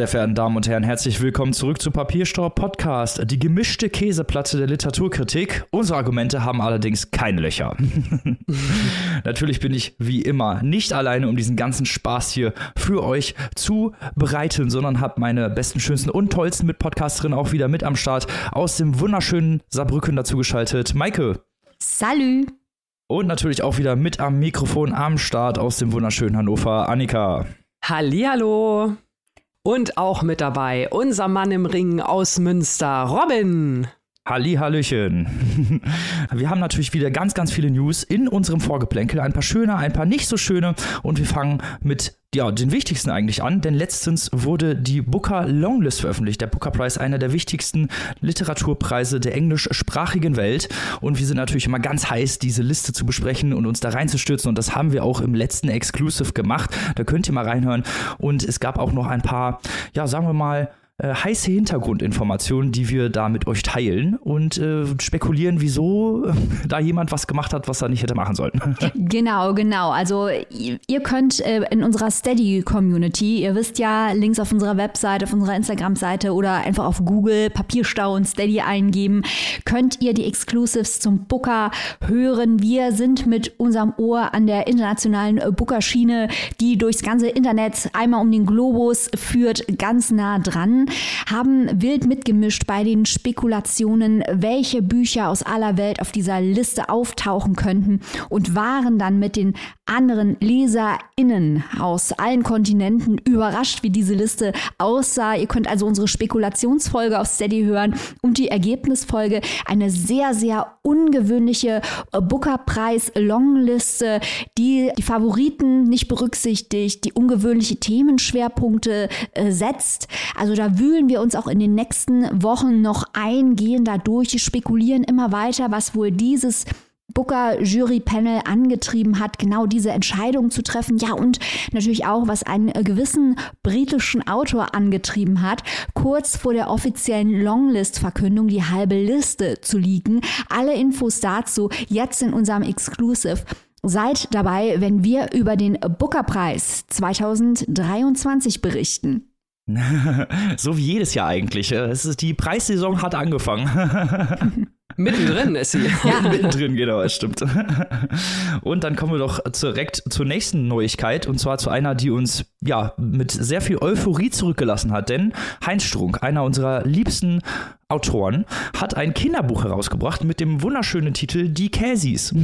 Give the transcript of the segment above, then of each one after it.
Sehr verehrten Damen und Herren, herzlich willkommen zurück zu Papierstau Podcast, die gemischte Käseplatte der Literaturkritik. Unsere Argumente haben allerdings keine Löcher. Natürlich bin ich wie immer nicht alleine, um diesen ganzen Spaß hier für euch zu bereiten, sondern habe meine besten, schönsten und tollsten Mitpodcasterinnen auch wieder mit am Start aus dem wunderschönen Saarbrücken dazugeschaltet. Maike. Salü. Und natürlich auch wieder mit am Mikrofon am Start aus dem wunderschönen Hannover, Annika. Hallihallo. Und auch mit dabei unser Mann im Ring aus Münster, Robin. Hallihallöchen. Wir haben natürlich wieder ganz, ganz viele News in unserem Vorgeplänkel. Ein paar schöne, ein paar nicht so schöne. Und wir fangen mit ja, den wichtigsten eigentlich an, denn letztens wurde die Booker Longlist veröffentlicht. Der Booker Prize, einer der wichtigsten Literaturpreise der englischsprachigen Welt. Und wir sind natürlich immer ganz heiß, diese Liste zu besprechen und uns da reinzustürzen. Und das haben wir auch im letzten Exclusive gemacht. Da könnt ihr mal reinhören. Und es gab auch noch ein paar, ja, sagen wir mal, äh, heiße Hintergrundinformationen, die wir da mit euch teilen und äh, spekulieren, wieso äh, da jemand was gemacht hat, was er nicht hätte machen sollen. Genau, genau. Also ihr könnt äh, in unserer Steady-Community, ihr wisst ja, Links auf unserer Website, auf unserer Instagram-Seite oder einfach auf Google Papierstau und Steady eingeben, könnt ihr die Exclusives zum Booker hören. Wir sind mit unserem Ohr an der internationalen Booker-Schiene, die durchs ganze Internet einmal um den Globus führt, ganz nah dran haben wild mitgemischt bei den Spekulationen, welche Bücher aus aller Welt auf dieser Liste auftauchen könnten und waren dann mit den anderen LeserInnen aus allen Kontinenten überrascht, wie diese Liste aussah. Ihr könnt also unsere Spekulationsfolge auf Steady hören und die Ergebnisfolge. Eine sehr, sehr ungewöhnliche Booker-Preis-Longliste, die die Favoriten nicht berücksichtigt, die ungewöhnliche Themenschwerpunkte äh, setzt. Also da wühlen wir uns auch in den nächsten Wochen noch eingehender durch, spekulieren immer weiter, was wohl dieses Booker Jury Panel angetrieben hat, genau diese Entscheidung zu treffen. Ja, und natürlich auch, was einen gewissen britischen Autor angetrieben hat, kurz vor der offiziellen Longlist-Verkündung die halbe Liste zu liegen. Alle Infos dazu jetzt in unserem Exclusive. Seid dabei, wenn wir über den Booker-Preis 2023 berichten. so wie jedes Jahr eigentlich. Es ist, die Preissaison hat angefangen. Mittendrin ist sie. Ja. Mittendrin, genau, es stimmt. Und dann kommen wir doch direkt zur nächsten Neuigkeit und zwar zu einer, die uns ja mit sehr viel Euphorie zurückgelassen hat. Denn Heinz Strunk, einer unserer liebsten Autoren, hat ein Kinderbuch herausgebracht mit dem wunderschönen Titel Die Käsis.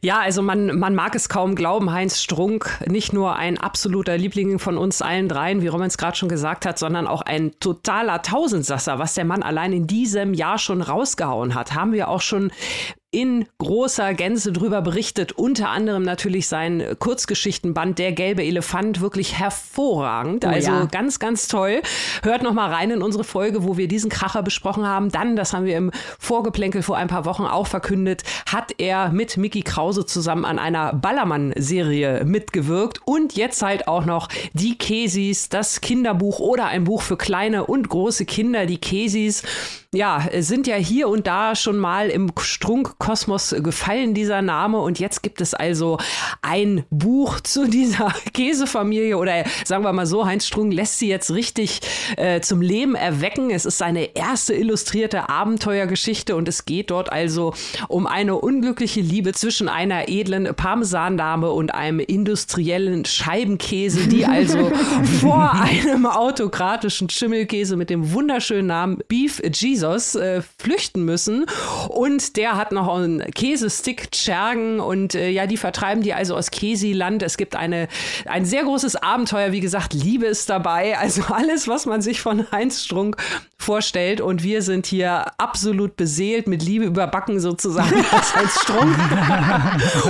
ja, also man, man mag es kaum glauben, Heinz Strunk, nicht nur ein absoluter Liebling von uns allen dreien, wie Roman es gerade schon gesagt hat, sondern auch ein totaler Tausendsasser, was der Mann allein in diesem Jahr schon rausgehauen hat. Haben wir auch schon in großer Gänze drüber berichtet. Unter anderem natürlich sein Kurzgeschichtenband Der gelbe Elefant, wirklich hervorragend. Oh, also ja. ganz, ganz toll. Hört noch mal rein in unsere Folge, wo wir diesen Kracher besprochen haben. Dann, das haben wir im Vorgeplänkel vor ein paar Wochen auch verkündet, hat er mit Mickey Krause zusammen an einer Ballermann-Serie mitgewirkt und jetzt halt auch noch die Kesis, das Kinderbuch oder ein Buch für kleine und große Kinder, die Kesis ja, sind ja hier und da schon mal im Strunkkosmos gefallen, dieser Name. Und jetzt gibt es also ein Buch zu dieser Käsefamilie oder sagen wir mal so, Heinz Strunk lässt sie jetzt richtig äh, zum Leben erwecken. Es ist seine erste illustrierte Abenteuergeschichte und es geht dort also um eine unglückliche Liebe zwischen einer edlen Parmesandame und einem industriellen Scheibenkäse, die also vor einem autokratischen Schimmelkäse mit dem wunderschönen Namen Beef Jesus äh, flüchten müssen. Und der hat noch einen Käsestick Schergen und äh, ja, die vertreiben die also aus Käsiland. Es gibt eine, ein sehr großes Abenteuer. Wie gesagt, Liebe ist dabei. Also alles, was man sich von Heinz Strunk vorstellt. Und wir sind hier absolut beseelt mit Liebe überbacken sozusagen als Heinz Strunk.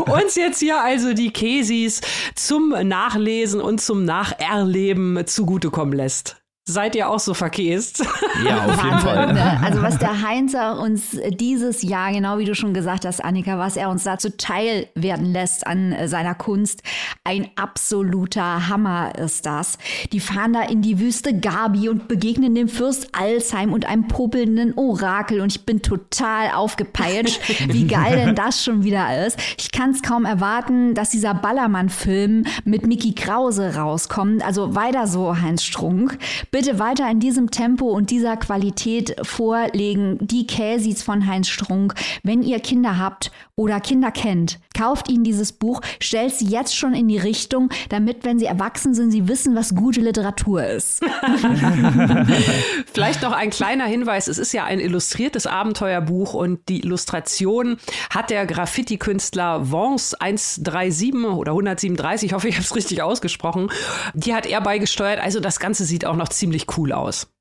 Uns jetzt hier also die Käsis zum Nachlesen und zum Nacherleben zugutekommen lässt. Seid ihr auch so verkäst? Ja, auf jeden Fall. Ne? Also was der Heinzer uns dieses Jahr, genau wie du schon gesagt hast, Annika, was er uns dazu teil werden lässt an seiner Kunst, ein absoluter Hammer ist das. Die fahren da in die Wüste Gabi und begegnen dem Fürst Alzheim und einem popelnden Orakel und ich bin total aufgepeitscht, wie geil denn das schon wieder ist. Ich kann es kaum erwarten, dass dieser Ballermann-Film mit Mickey Krause rauskommt. Also weiter so, Heinz Strunk bitte weiter in diesem Tempo und dieser Qualität vorlegen. Die Käsis von Heinz Strunk. Wenn ihr Kinder habt oder Kinder kennt, kauft ihnen dieses Buch, stellt sie jetzt schon in die Richtung, damit, wenn sie erwachsen sind, sie wissen, was gute Literatur ist. Vielleicht noch ein kleiner Hinweis. Es ist ja ein illustriertes Abenteuerbuch und die Illustration hat der Graffiti-Künstler Vance 137 oder 137, ich hoffe, ich habe es richtig ausgesprochen, die hat er beigesteuert. Also das Ganze sieht auch noch ziemlich ziemlich cool aus.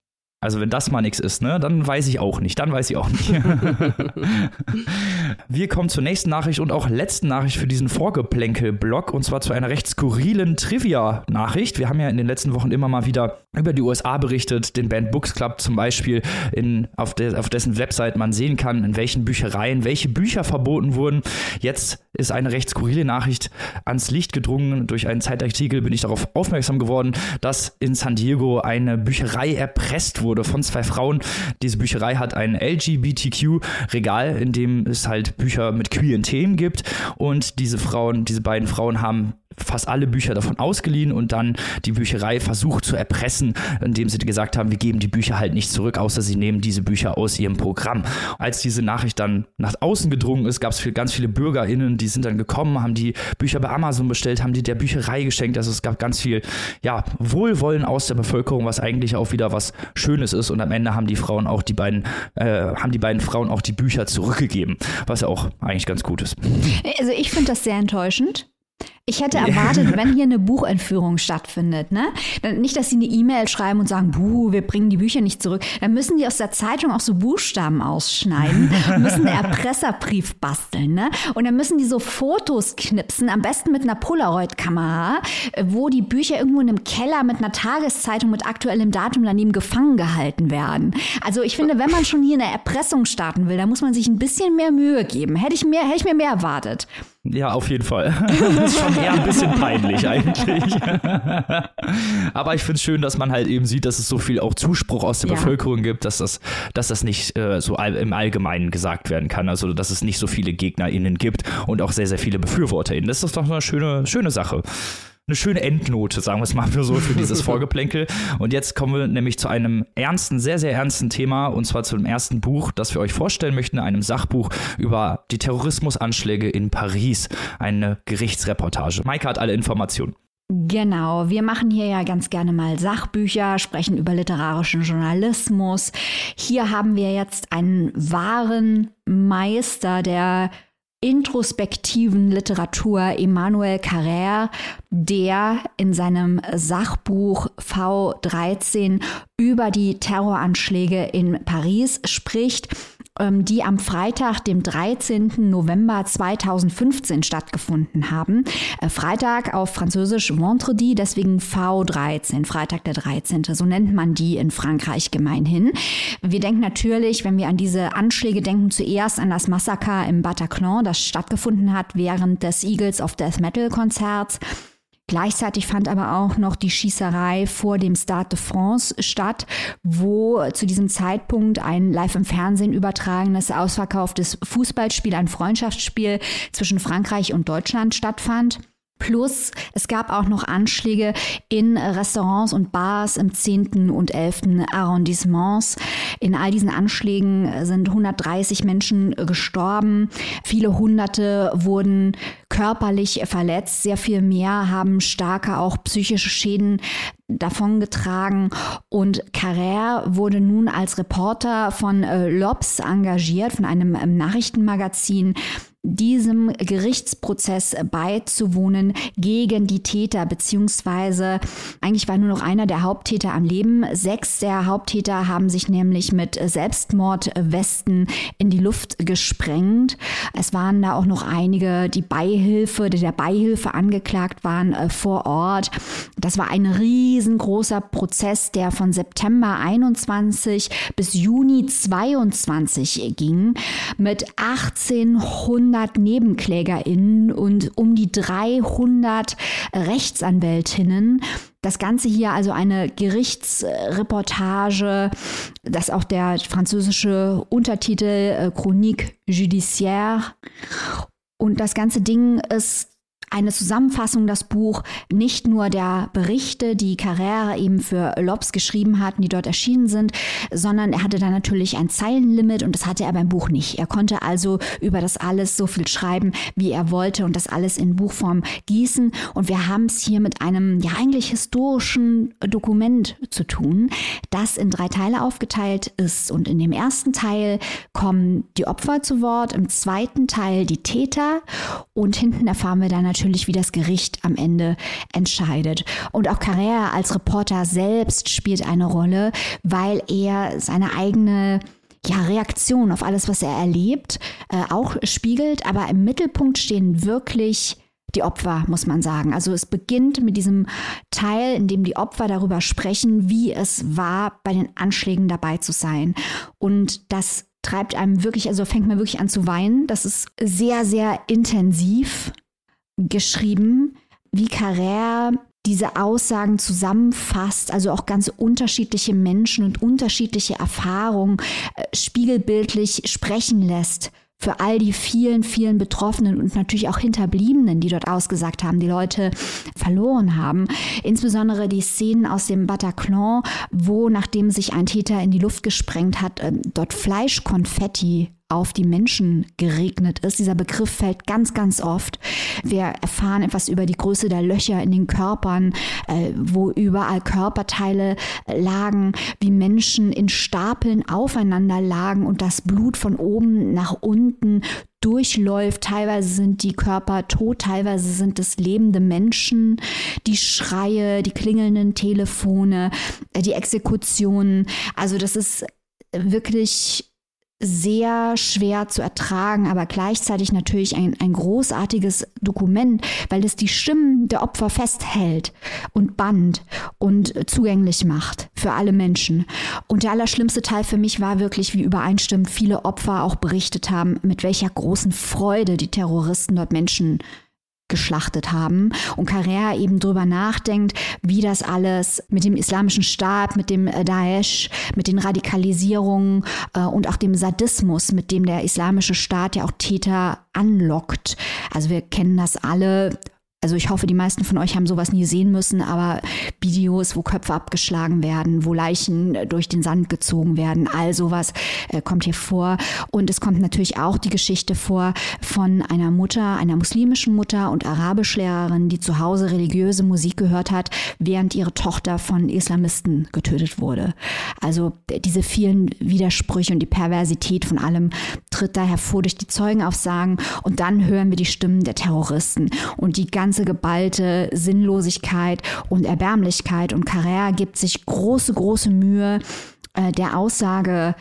Also wenn das mal nichts ist, ne, dann weiß ich auch nicht. Dann weiß ich auch nicht. Wir kommen zur nächsten Nachricht und auch letzten Nachricht für diesen Vorgeplänkel-Blog und zwar zu einer recht skurrilen Trivia-Nachricht. Wir haben ja in den letzten Wochen immer mal wieder über die USA berichtet, den Band Books Club zum Beispiel, in, auf, de, auf dessen Website man sehen kann, in welchen Büchereien welche Bücher verboten wurden. Jetzt ist eine recht skurrile Nachricht ans Licht gedrungen. Durch einen Zeitartikel bin ich darauf aufmerksam geworden, dass in San Diego eine Bücherei erpresst wurde von zwei Frauen. Diese Bücherei hat ein LGBTQ-Regal, in dem es halt Bücher mit queeren Themen gibt. Und diese Frauen, diese beiden Frauen haben fast alle Bücher davon ausgeliehen und dann die Bücherei versucht zu erpressen, indem sie gesagt haben, wir geben die Bücher halt nicht zurück, außer sie nehmen diese Bücher aus ihrem Programm. Als diese Nachricht dann nach außen gedrungen ist, gab es ganz viele BürgerInnen, die sind dann gekommen, haben die Bücher bei Amazon bestellt, haben die der Bücherei geschenkt. Also es gab ganz viel ja, Wohlwollen aus der Bevölkerung, was eigentlich auch wieder was Schönes ist. Und am Ende haben die Frauen auch die beiden, äh, haben die beiden Frauen auch die Bücher zurückgegeben, was ja auch eigentlich ganz gut ist. Also ich finde das sehr enttäuschend. Ich hätte erwartet, wenn hier eine Buchentführung stattfindet, ne? Dann nicht, dass sie eine E-Mail schreiben und sagen, buh, wir bringen die Bücher nicht zurück. Dann müssen die aus der Zeitung auch so Buchstaben ausschneiden, müssen einen Erpresserbrief basteln, ne? Und dann müssen die so Fotos knipsen, am besten mit einer Polaroid-Kamera, wo die Bücher irgendwo in einem Keller mit einer Tageszeitung mit aktuellem Datum daneben gefangen gehalten werden. Also ich finde, wenn man schon hier eine Erpressung starten will, dann muss man sich ein bisschen mehr Mühe geben. Hätte ich, mehr, hätte ich mir mehr erwartet. Ja, auf jeden Fall. Das ist schon eher ein bisschen peinlich eigentlich. Aber ich finde es schön, dass man halt eben sieht, dass es so viel auch Zuspruch aus der ja. Bevölkerung gibt, dass das, dass das nicht äh, so all, im Allgemeinen gesagt werden kann. Also, dass es nicht so viele GegnerInnen gibt und auch sehr, sehr viele BefürworterInnen. Das ist doch eine schöne, schöne Sache eine schöne Endnote, sagen wir es mal so, für dieses Vorgeplänkel. Und jetzt kommen wir nämlich zu einem ernsten, sehr, sehr ernsten Thema, und zwar zu dem ersten Buch, das wir euch vorstellen möchten, einem Sachbuch über die Terrorismusanschläge in Paris. Eine Gerichtsreportage. Maike hat alle Informationen. Genau, wir machen hier ja ganz gerne mal Sachbücher, sprechen über literarischen Journalismus. Hier haben wir jetzt einen wahren Meister der introspektiven Literatur Emmanuel Carrère, der in seinem Sachbuch V13 über die Terroranschläge in Paris spricht die am Freitag, dem 13. November 2015 stattgefunden haben. Äh, Freitag auf Französisch Vendredi, deswegen V13, Freitag der 13. So nennt man die in Frankreich gemeinhin. Wir denken natürlich, wenn wir an diese Anschläge denken, zuerst an das Massaker im Bataclan, das stattgefunden hat während des Eagles of Death Metal Konzerts. Gleichzeitig fand aber auch noch die Schießerei vor dem Stade de France statt, wo zu diesem Zeitpunkt ein live im Fernsehen übertragenes ausverkauftes Fußballspiel, ein Freundschaftsspiel zwischen Frankreich und Deutschland stattfand. Plus, es gab auch noch Anschläge in Restaurants und Bars im 10. und 11. Arrondissements. In all diesen Anschlägen sind 130 Menschen gestorben. Viele Hunderte wurden körperlich verletzt. Sehr viel mehr haben starke auch psychische Schäden davongetragen. Und Carrère wurde nun als Reporter von äh, Lobs engagiert, von einem ähm, Nachrichtenmagazin diesem Gerichtsprozess beizuwohnen gegen die Täter, beziehungsweise eigentlich war nur noch einer der Haupttäter am Leben. Sechs der Haupttäter haben sich nämlich mit Selbstmordwesten in die Luft gesprengt. Es waren da auch noch einige, die Beihilfe, die der Beihilfe angeklagt waren äh, vor Ort. Das war ein riesengroßer Prozess, der von September 21 bis Juni 22 ging mit 1800 NebenklägerInnen und um die 300 Rechtsanwältinnen. Das Ganze hier also eine Gerichtsreportage, das auch der französische Untertitel äh, Chronique judiciaire. Und das ganze Ding ist eine Zusammenfassung, das Buch, nicht nur der Berichte, die Carrera eben für Lobs geschrieben hat, die dort erschienen sind, sondern er hatte da natürlich ein Zeilenlimit und das hatte er beim Buch nicht. Er konnte also über das alles so viel schreiben, wie er wollte und das alles in Buchform gießen. Und wir haben es hier mit einem ja eigentlich historischen Dokument zu tun, das in drei Teile aufgeteilt ist. Und in dem ersten Teil kommen die Opfer zu Wort, im zweiten Teil die Täter und hinten erfahren wir dann natürlich, natürlich, wie das Gericht am Ende entscheidet. Und auch Carrera als Reporter selbst spielt eine Rolle, weil er seine eigene ja, Reaktion auf alles, was er erlebt, äh, auch spiegelt. Aber im Mittelpunkt stehen wirklich die Opfer, muss man sagen. Also es beginnt mit diesem Teil, in dem die Opfer darüber sprechen, wie es war, bei den Anschlägen dabei zu sein. Und das treibt einem wirklich, also fängt man wirklich an zu weinen. Das ist sehr, sehr intensiv geschrieben, wie Carrère diese Aussagen zusammenfasst, also auch ganz unterschiedliche Menschen und unterschiedliche Erfahrungen äh, spiegelbildlich sprechen lässt für all die vielen, vielen Betroffenen und natürlich auch Hinterbliebenen, die dort ausgesagt haben, die Leute verloren haben. Insbesondere die Szenen aus dem Bataclan, wo nachdem sich ein Täter in die Luft gesprengt hat, äh, dort Fleischkonfetti auf die Menschen geregnet ist. Dieser Begriff fällt ganz, ganz oft. Wir erfahren etwas über die Größe der Löcher in den Körpern, äh, wo überall Körperteile lagen, wie Menschen in Stapeln aufeinander lagen und das Blut von oben nach unten durchläuft. Teilweise sind die Körper tot, teilweise sind es lebende Menschen. Die Schreie, die klingelnden Telefone, äh, die Exekutionen. Also das ist wirklich sehr schwer zu ertragen, aber gleichzeitig natürlich ein, ein großartiges Dokument, weil es die Stimmen der Opfer festhält und band und zugänglich macht für alle Menschen. Und der allerschlimmste Teil für mich war wirklich, wie übereinstimmend viele Opfer auch berichtet haben, mit welcher großen Freude die Terroristen dort Menschen geschlachtet haben und Carrera eben drüber nachdenkt, wie das alles mit dem islamischen Staat, mit dem äh, Daesh, mit den Radikalisierungen äh, und auch dem Sadismus, mit dem der islamische Staat ja auch Täter anlockt. Also wir kennen das alle also ich hoffe, die meisten von euch haben sowas nie sehen müssen, aber Videos, wo Köpfe abgeschlagen werden, wo Leichen äh, durch den Sand gezogen werden, all sowas äh, kommt hier vor. Und es kommt natürlich auch die Geschichte vor von einer Mutter, einer muslimischen Mutter und Arabischlehrerin, die zu Hause religiöse Musik gehört hat, während ihre Tochter von Islamisten getötet wurde. Also diese vielen Widersprüche und die Perversität von allem tritt da hervor durch die Zeugenaussagen und dann hören wir die Stimmen der Terroristen und die ganz ganze geballte Sinnlosigkeit und Erbärmlichkeit. Und Carrère gibt sich große, große Mühe, äh, der Aussage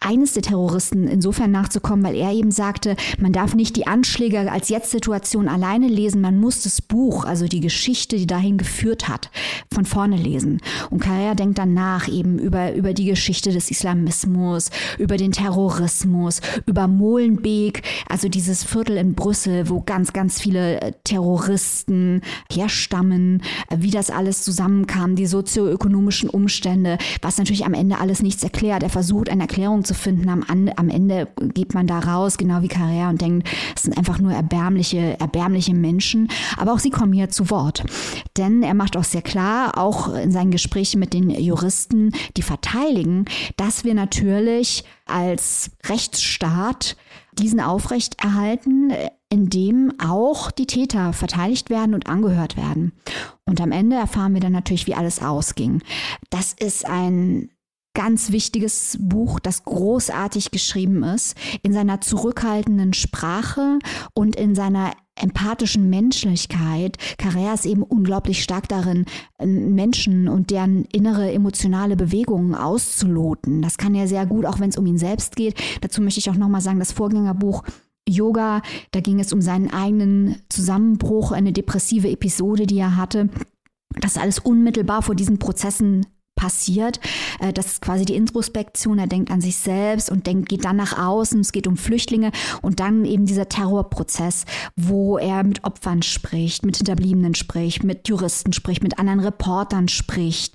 eines der Terroristen insofern nachzukommen, weil er eben sagte, man darf nicht die Anschläge als Jetzt-Situation alleine lesen, man muss das Buch, also die Geschichte, die dahin geführt hat, von vorne lesen. Und Carrera denkt dann nach eben über, über die Geschichte des Islamismus, über den Terrorismus, über Molenbeek, also dieses Viertel in Brüssel, wo ganz, ganz viele äh, Terroristen herstammen, äh, wie das alles zusammenkam, die sozioökonomischen Umstände, was natürlich am Ende alles nichts erklärt. Er versucht eine Erklärung finden. Am, am Ende geht man da raus, genau wie Carrère, und denkt, es sind einfach nur erbärmliche, erbärmliche Menschen. Aber auch sie kommen hier zu Wort. Denn er macht auch sehr klar, auch in seinen Gesprächen mit den Juristen, die verteidigen, dass wir natürlich als Rechtsstaat diesen aufrechterhalten, indem auch die Täter verteidigt werden und angehört werden. Und am Ende erfahren wir dann natürlich, wie alles ausging. Das ist ein ganz wichtiges Buch, das großartig geschrieben ist, in seiner zurückhaltenden Sprache und in seiner empathischen Menschlichkeit. Carrère ist eben unglaublich stark darin, Menschen und deren innere emotionale Bewegungen auszuloten. Das kann er sehr gut, auch wenn es um ihn selbst geht. Dazu möchte ich auch nochmal sagen, das Vorgängerbuch Yoga, da ging es um seinen eigenen Zusammenbruch, eine depressive Episode, die er hatte. Das alles unmittelbar vor diesen Prozessen passiert. Äh, das ist quasi die Introspektion. Er denkt an sich selbst und denkt, geht dann nach außen. Es geht um Flüchtlinge und dann eben dieser Terrorprozess, wo er mit Opfern spricht, mit Hinterbliebenen spricht, mit Juristen spricht, mit anderen Reportern spricht.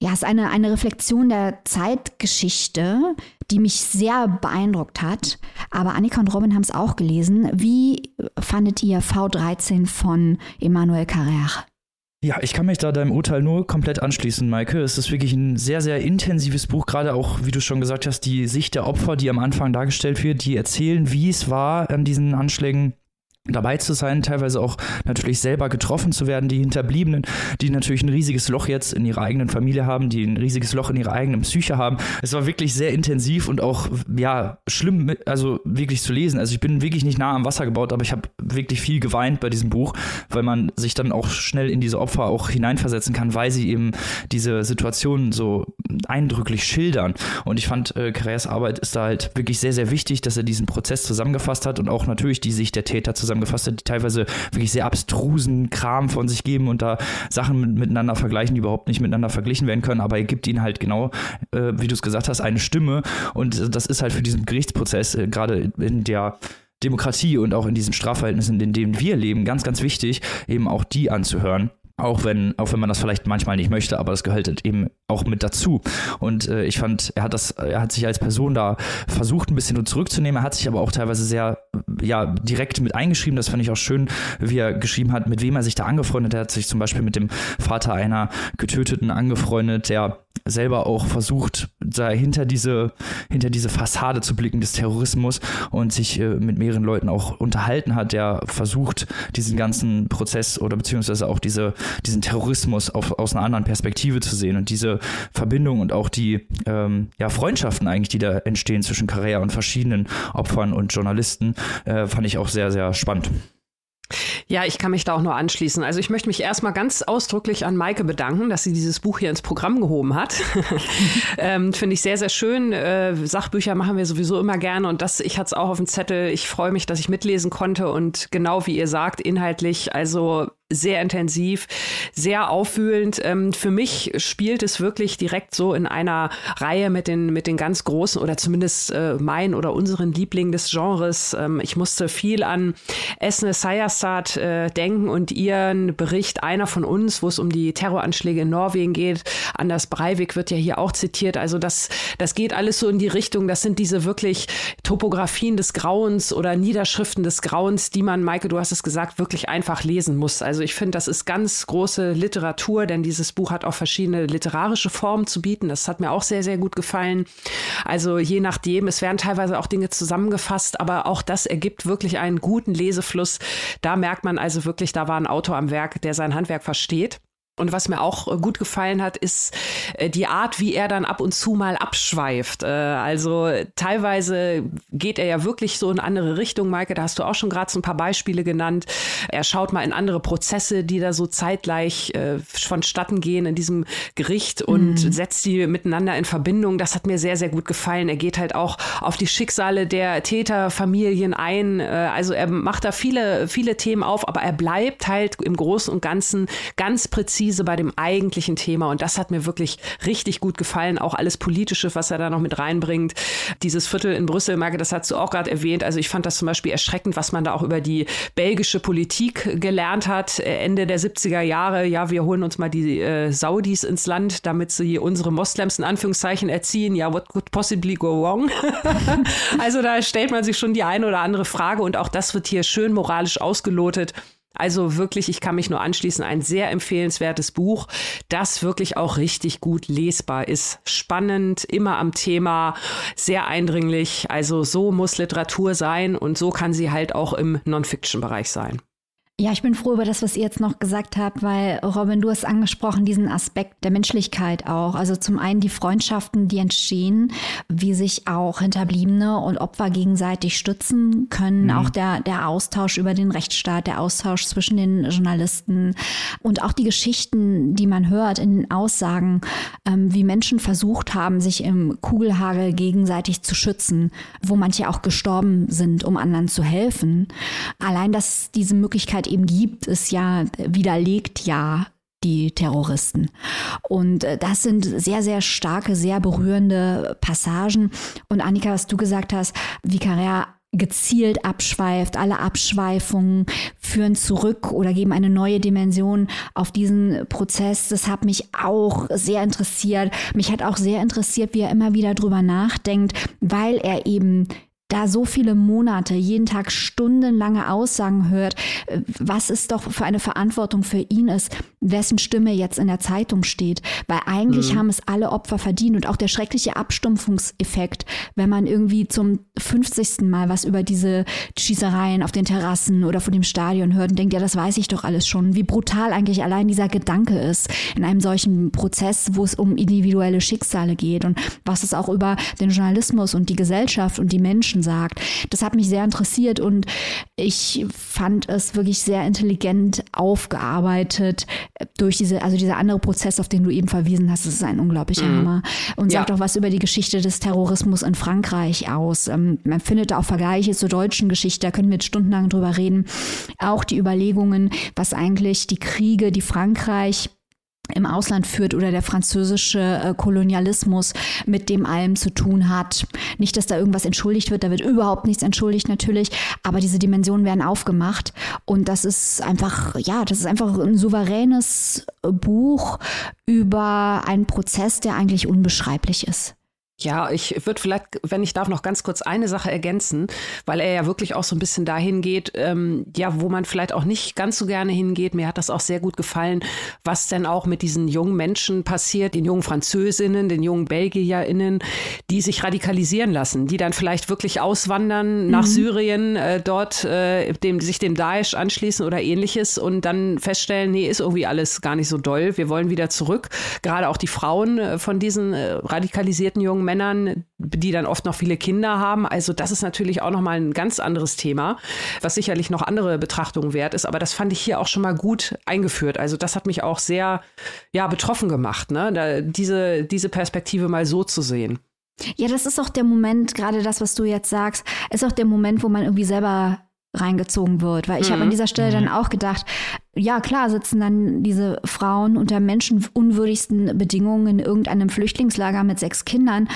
Ja, es ist eine, eine Reflexion der Zeitgeschichte, die mich sehr beeindruckt hat. Aber Annika und Robin haben es auch gelesen. Wie fandet ihr V13 von Emmanuel Carrère? Ja, ich kann mich da deinem Urteil nur komplett anschließen, Maike. Es ist wirklich ein sehr, sehr intensives Buch, gerade auch, wie du schon gesagt hast, die Sicht der Opfer, die am Anfang dargestellt wird, die erzählen, wie es war an diesen Anschlägen dabei zu sein, teilweise auch natürlich selber getroffen zu werden, die Hinterbliebenen, die natürlich ein riesiges Loch jetzt in ihrer eigenen Familie haben, die ein riesiges Loch in ihrer eigenen Psyche haben. Es war wirklich sehr intensiv und auch, ja, schlimm, also wirklich zu lesen. Also ich bin wirklich nicht nah am Wasser gebaut, aber ich habe wirklich viel geweint bei diesem Buch, weil man sich dann auch schnell in diese Opfer auch hineinversetzen kann, weil sie eben diese Situation so eindrücklich schildern. Und ich fand, äh, Carrères Arbeit ist da halt wirklich sehr, sehr wichtig, dass er diesen Prozess zusammengefasst hat und auch natürlich die Sicht der Täter zusammengefasst zusammengefasst hat, die teilweise wirklich sehr abstrusen Kram von sich geben und da Sachen mit, miteinander vergleichen, die überhaupt nicht miteinander verglichen werden können, aber er gibt ihnen halt genau, äh, wie du es gesagt hast, eine Stimme und das ist halt für diesen Gerichtsprozess, äh, gerade in der Demokratie und auch in diesen Strafverhältnissen, in denen wir leben, ganz, ganz wichtig, eben auch die anzuhören. Auch wenn, auch wenn man das vielleicht manchmal nicht möchte, aber das gehört halt eben auch mit dazu. Und äh, ich fand, er hat das, er hat sich als Person da versucht, ein bisschen zurückzunehmen. Er hat sich aber auch teilweise sehr, ja, direkt mit eingeschrieben. Das fand ich auch schön, wie er geschrieben hat, mit wem er sich da angefreundet. Er hat sich zum Beispiel mit dem Vater einer Getöteten angefreundet, der selber auch versucht, da hinter diese, hinter diese Fassade zu blicken des Terrorismus und sich äh, mit mehreren Leuten auch unterhalten hat, der versucht, diesen ganzen Prozess oder beziehungsweise auch diese, diesen Terrorismus auf, aus einer anderen Perspektive zu sehen und diese Verbindung und auch die ähm, ja, Freundschaften eigentlich, die da entstehen zwischen Carrera und verschiedenen Opfern und Journalisten, äh, fand ich auch sehr, sehr spannend. Ja, ich kann mich da auch nur anschließen. Also ich möchte mich erstmal ganz ausdrücklich an Maike bedanken, dass sie dieses Buch hier ins Programm gehoben hat. ähm, Finde ich sehr, sehr schön. Äh, Sachbücher machen wir sowieso immer gerne und das, ich hatte es auch auf dem Zettel. Ich freue mich, dass ich mitlesen konnte und genau wie ihr sagt, inhaltlich, also sehr intensiv, sehr aufwühlend. Ähm, für mich spielt es wirklich direkt so in einer Reihe mit den, mit den ganz großen oder zumindest äh, mein oder unseren Lieblingen des Genres. Ähm, ich musste viel an Esne Sayasat äh, denken und ihren Bericht Einer von uns, wo es um die Terroranschläge in Norwegen geht. Anders Breivik wird ja hier auch zitiert. Also das, das geht alles so in die Richtung. Das sind diese wirklich Topografien des Grauens oder Niederschriften des Grauens, die man, Maike, du hast es gesagt, wirklich einfach lesen muss. Also ich finde, das ist ganz große Literatur, denn dieses Buch hat auch verschiedene literarische Formen zu bieten. Das hat mir auch sehr, sehr gut gefallen. Also je nachdem, es werden teilweise auch Dinge zusammengefasst, aber auch das ergibt wirklich einen guten Lesefluss. Da merkt man also wirklich, da war ein Autor am Werk, der sein Handwerk versteht. Und was mir auch äh, gut gefallen hat, ist äh, die Art, wie er dann ab und zu mal abschweift. Äh, also teilweise geht er ja wirklich so in andere Richtungen. Maike, da hast du auch schon gerade so ein paar Beispiele genannt. Er schaut mal in andere Prozesse, die da so zeitgleich vonstatten gehen in diesem Gericht und mhm. setzt die miteinander in Verbindung. Das hat mir sehr, sehr gut gefallen. Er geht halt auch auf die Schicksale der Täterfamilien ein. Also er macht da viele, viele Themen auf, aber er bleibt halt im Großen und Ganzen ganz präzise präzise bei dem eigentlichen Thema. Und das hat mir wirklich richtig gut gefallen. Auch alles Politische, was er da noch mit reinbringt. Dieses Viertel in Brüssel, Marke, das hast du auch gerade erwähnt. Also ich fand das zum Beispiel erschreckend, was man da auch über die belgische Politik gelernt hat. Ende der 70er Jahre. Ja, wir holen uns mal die äh, Saudis ins Land, damit sie unsere Moslems in Anführungszeichen erziehen. Ja, what could possibly go wrong? also da stellt man sich schon die eine oder andere Frage und auch das wird hier schön moralisch ausgelotet. Also wirklich, ich kann mich nur anschließen, ein sehr empfehlenswertes Buch, das wirklich auch richtig gut lesbar ist. Spannend, immer am Thema, sehr eindringlich. Also so muss Literatur sein und so kann sie halt auch im Non-Fiction-Bereich sein. Ja, ich bin froh über das, was ihr jetzt noch gesagt habt, weil Robin, du hast angesprochen, diesen Aspekt der Menschlichkeit auch. Also zum einen die Freundschaften, die entstehen, wie sich auch Hinterbliebene und Opfer gegenseitig stützen können. Mhm. Auch der, der Austausch über den Rechtsstaat, der Austausch zwischen den Journalisten und auch die Geschichten, die man hört in den Aussagen, ähm, wie Menschen versucht haben, sich im Kugelhagel gegenseitig zu schützen, wo manche auch gestorben sind, um anderen zu helfen. Allein, dass diese Möglichkeit Möglichkeit eben gibt, es ja widerlegt ja die Terroristen. Und äh, das sind sehr, sehr starke, sehr berührende Passagen. Und Annika, was du gesagt hast, wie Carrère gezielt abschweift. Alle Abschweifungen führen zurück oder geben eine neue Dimension auf diesen Prozess. Das hat mich auch sehr interessiert. Mich hat auch sehr interessiert, wie er immer wieder drüber nachdenkt, weil er eben da so viele Monate, jeden Tag stundenlange Aussagen hört, äh, was es doch für eine Verantwortung für ihn ist, wessen Stimme jetzt in der Zeitung steht. Weil eigentlich mhm. haben es alle Opfer verdient und auch der schreckliche Abstumpfungseffekt, wenn man irgendwie zum 50. Mal was über diese Schießereien auf den Terrassen oder vor dem Stadion hört und denkt, ja, das weiß ich doch alles schon. Wie brutal eigentlich allein dieser Gedanke ist in einem solchen Prozess, wo es um individuelle Schicksale geht und was es auch über den Journalismus und die Gesellschaft und die Menschen sagt. Das hat mich sehr interessiert und ich fand es wirklich sehr intelligent aufgearbeitet durch diese, also dieser andere Prozess, auf den du eben verwiesen hast. Das ist ein unglaublicher mhm. Hammer und sagt ja. auch was über die Geschichte des Terrorismus in Frankreich aus. Ähm, man findet auch Vergleiche zur deutschen Geschichte, da können wir jetzt stundenlang drüber reden. Auch die Überlegungen, was eigentlich die Kriege, die Frankreich im Ausland führt oder der französische äh, Kolonialismus mit dem allem zu tun hat. Nicht, dass da irgendwas entschuldigt wird, da wird überhaupt nichts entschuldigt natürlich, aber diese Dimensionen werden aufgemacht und das ist einfach, ja, das ist einfach ein souveränes Buch über einen Prozess, der eigentlich unbeschreiblich ist. Ja, ich würde vielleicht, wenn ich darf, noch ganz kurz eine Sache ergänzen, weil er ja wirklich auch so ein bisschen dahin geht, ähm, ja, wo man vielleicht auch nicht ganz so gerne hingeht. Mir hat das auch sehr gut gefallen, was denn auch mit diesen jungen Menschen passiert, den jungen Französinnen, den jungen BelgierInnen, die sich radikalisieren lassen, die dann vielleicht wirklich auswandern mhm. nach Syrien, äh, dort äh, dem, sich dem Daesh anschließen oder ähnliches und dann feststellen, nee, ist irgendwie alles gar nicht so doll, wir wollen wieder zurück. Gerade auch die Frauen äh, von diesen äh, radikalisierten jungen Männern, die dann oft noch viele Kinder haben. Also das ist natürlich auch nochmal ein ganz anderes Thema, was sicherlich noch andere Betrachtungen wert ist. Aber das fand ich hier auch schon mal gut eingeführt. Also das hat mich auch sehr ja, betroffen gemacht, ne? Da, diese, diese Perspektive mal so zu sehen. Ja, das ist auch der Moment, gerade das, was du jetzt sagst, ist auch der Moment, wo man irgendwie selber reingezogen wird. Weil ich mhm. habe an dieser Stelle dann mhm. auch gedacht, ja klar sitzen dann diese Frauen unter menschenunwürdigsten Bedingungen in irgendeinem Flüchtlingslager mit sechs Kindern.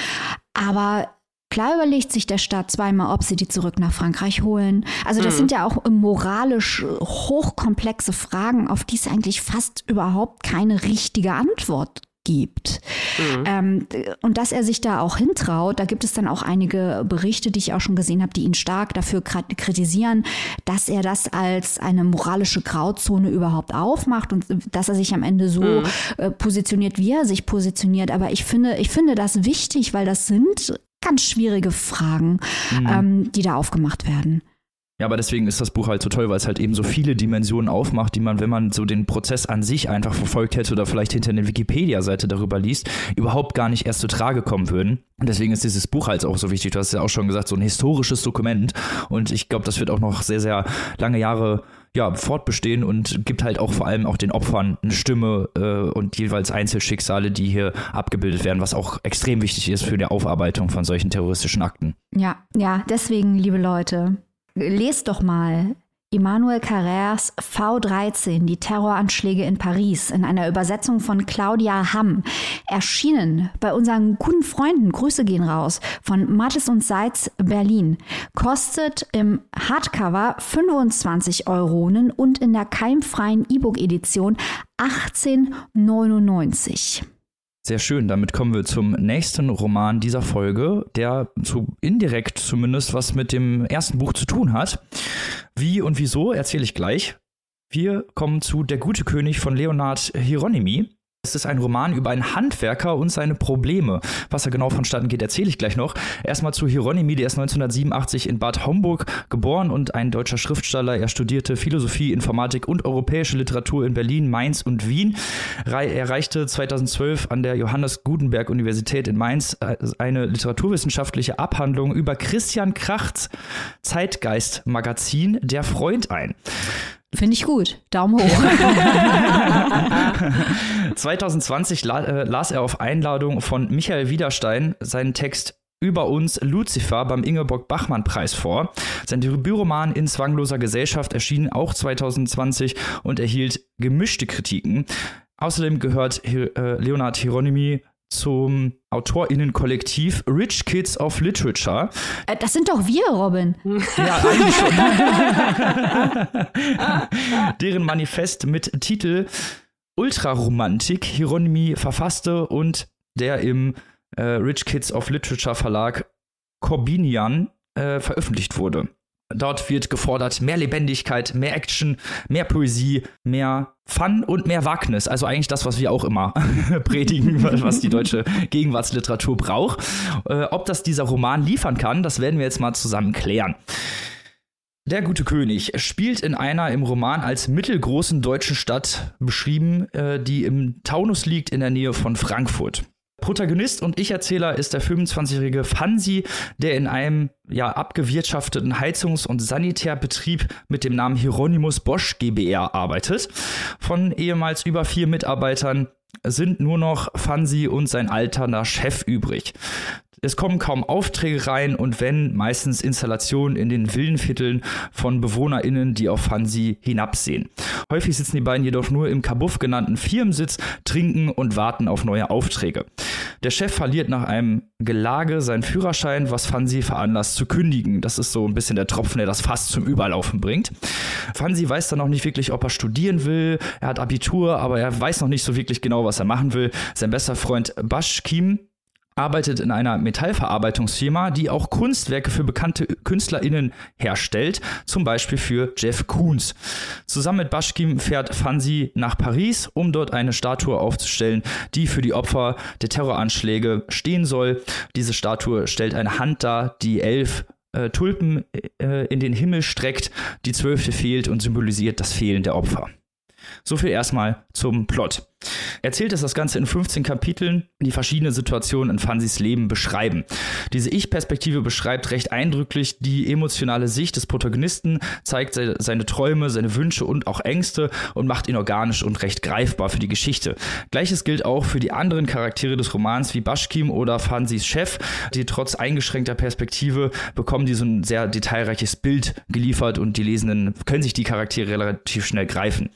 Aber Klar überlegt sich der Staat zweimal, ob sie die zurück nach Frankreich holen. Also das mhm. sind ja auch moralisch hochkomplexe Fragen, auf die es eigentlich fast überhaupt keine richtige Antwort gibt. Mhm. Ähm, und dass er sich da auch hintraut, da gibt es dann auch einige Berichte, die ich auch schon gesehen habe, die ihn stark dafür kritisieren, dass er das als eine moralische Grauzone überhaupt aufmacht und dass er sich am Ende so mhm. äh, positioniert, wie er sich positioniert. Aber ich finde, ich finde das wichtig, weil das sind ganz schwierige Fragen, mhm. ähm, die da aufgemacht werden. Ja, aber deswegen ist das Buch halt so toll, weil es halt eben so viele Dimensionen aufmacht, die man, wenn man so den Prozess an sich einfach verfolgt hätte oder vielleicht hinter eine Wikipedia-Seite darüber liest, überhaupt gar nicht erst zu Trage kommen würden. Und deswegen ist dieses Buch halt auch so wichtig. Du hast ja auch schon gesagt, so ein historisches Dokument. Und ich glaube, das wird auch noch sehr, sehr lange Jahre ja, fortbestehen und gibt halt auch vor allem auch den Opfern eine Stimme äh, und jeweils Einzelschicksale, die hier abgebildet werden, was auch extrem wichtig ist für die Aufarbeitung von solchen terroristischen Akten. Ja, ja, deswegen, liebe Leute, lest doch mal Emmanuel Carrères V13, die Terroranschläge in Paris, in einer Übersetzung von Claudia Hamm, erschienen bei unseren guten Freunden, Grüße gehen raus, von Mattes und Seitz Berlin, kostet im Hardcover 25 Euronen und in der keimfreien E-Book-Edition 18,99. Sehr schön. Damit kommen wir zum nächsten Roman dieser Folge, der zu indirekt zumindest was mit dem ersten Buch zu tun hat. Wie und wieso erzähle ich gleich. Wir kommen zu Der gute König von Leonard Hieronymi. Es ist ein Roman über einen Handwerker und seine Probleme. Was da genau vonstatten geht, erzähle ich gleich noch. Erstmal zu Hieronymi, der ist 1987 in Bad Homburg geboren und ein deutscher Schriftsteller. Er studierte Philosophie, Informatik und europäische Literatur in Berlin, Mainz und Wien. Er erreichte 2012 an der Johannes Gutenberg Universität in Mainz äh, eine literaturwissenschaftliche Abhandlung über Christian Krachts Zeitgeist-Magazin Der Freund ein. Finde ich gut. Daumen hoch. 2020 la äh, las er auf Einladung von Michael Wiederstein seinen Text über uns Lucifer beim Ingeborg-Bachmann-Preis vor. Sein Debütroman In zwangloser Gesellschaft erschien auch 2020 und erhielt gemischte Kritiken. Außerdem gehört äh, Leonard Hieronymi zum AutorInnen-Kollektiv Rich Kids of Literature. Äh, das sind doch wir, Robin. Ja, eigentlich schon. Deren Manifest mit Titel Ultraromantik Hieronymi verfasste und der im äh, Rich Kids of Literature Verlag Corbinian äh, veröffentlicht wurde. Dort wird gefordert mehr Lebendigkeit, mehr Action, mehr Poesie, mehr Fun und mehr Wagnis. Also eigentlich das, was wir auch immer predigen, was die deutsche Gegenwartsliteratur braucht. Äh, ob das dieser Roman liefern kann, das werden wir jetzt mal zusammen klären. Der gute König spielt in einer im Roman als mittelgroßen deutschen Stadt beschrieben, äh, die im Taunus liegt in der Nähe von Frankfurt. Protagonist und Ich-Erzähler ist der 25-jährige Fansi, der in einem ja, abgewirtschafteten Heizungs- und Sanitärbetrieb mit dem Namen Hieronymus Bosch GbR arbeitet. Von ehemals über vier Mitarbeitern sind nur noch Fansi und sein alternder Chef übrig. Es kommen kaum Aufträge rein und wenn, meistens Installationen in den Villenvierteln von BewohnerInnen, die auf Fansi hinabsehen. Häufig sitzen die beiden jedoch nur im Kabuff genannten Firmensitz, trinken und warten auf neue Aufträge. Der Chef verliert nach einem Gelage seinen Führerschein, was Fansi veranlasst zu kündigen. Das ist so ein bisschen der Tropfen, der das Fass zum Überlaufen bringt. Fansi weiß dann noch nicht wirklich, ob er studieren will. Er hat Abitur, aber er weiß noch nicht so wirklich genau, was er machen will. Sein bester Freund Bashkim arbeitet in einer Metallverarbeitungsfirma, die auch Kunstwerke für bekannte KünstlerInnen herstellt, zum Beispiel für Jeff Koons. Zusammen mit Bashkim fährt Fansi nach Paris, um dort eine Statue aufzustellen, die für die Opfer der Terroranschläge stehen soll. Diese Statue stellt eine Hand dar, die elf äh, Tulpen äh, in den Himmel streckt, die zwölfte fehlt und symbolisiert das Fehlen der Opfer. So viel erstmal zum Plot. Erzählt ist das Ganze in 15 Kapiteln, die verschiedene Situationen in Fansis Leben beschreiben. Diese Ich-Perspektive beschreibt recht eindrücklich die emotionale Sicht des Protagonisten, zeigt seine Träume, seine Wünsche und auch Ängste und macht ihn organisch und recht greifbar für die Geschichte. Gleiches gilt auch für die anderen Charaktere des Romans wie Bashkim oder Fansis Chef, die trotz eingeschränkter Perspektive bekommen die so ein sehr detailreiches Bild geliefert und die Lesenden können sich die Charaktere relativ schnell greifen.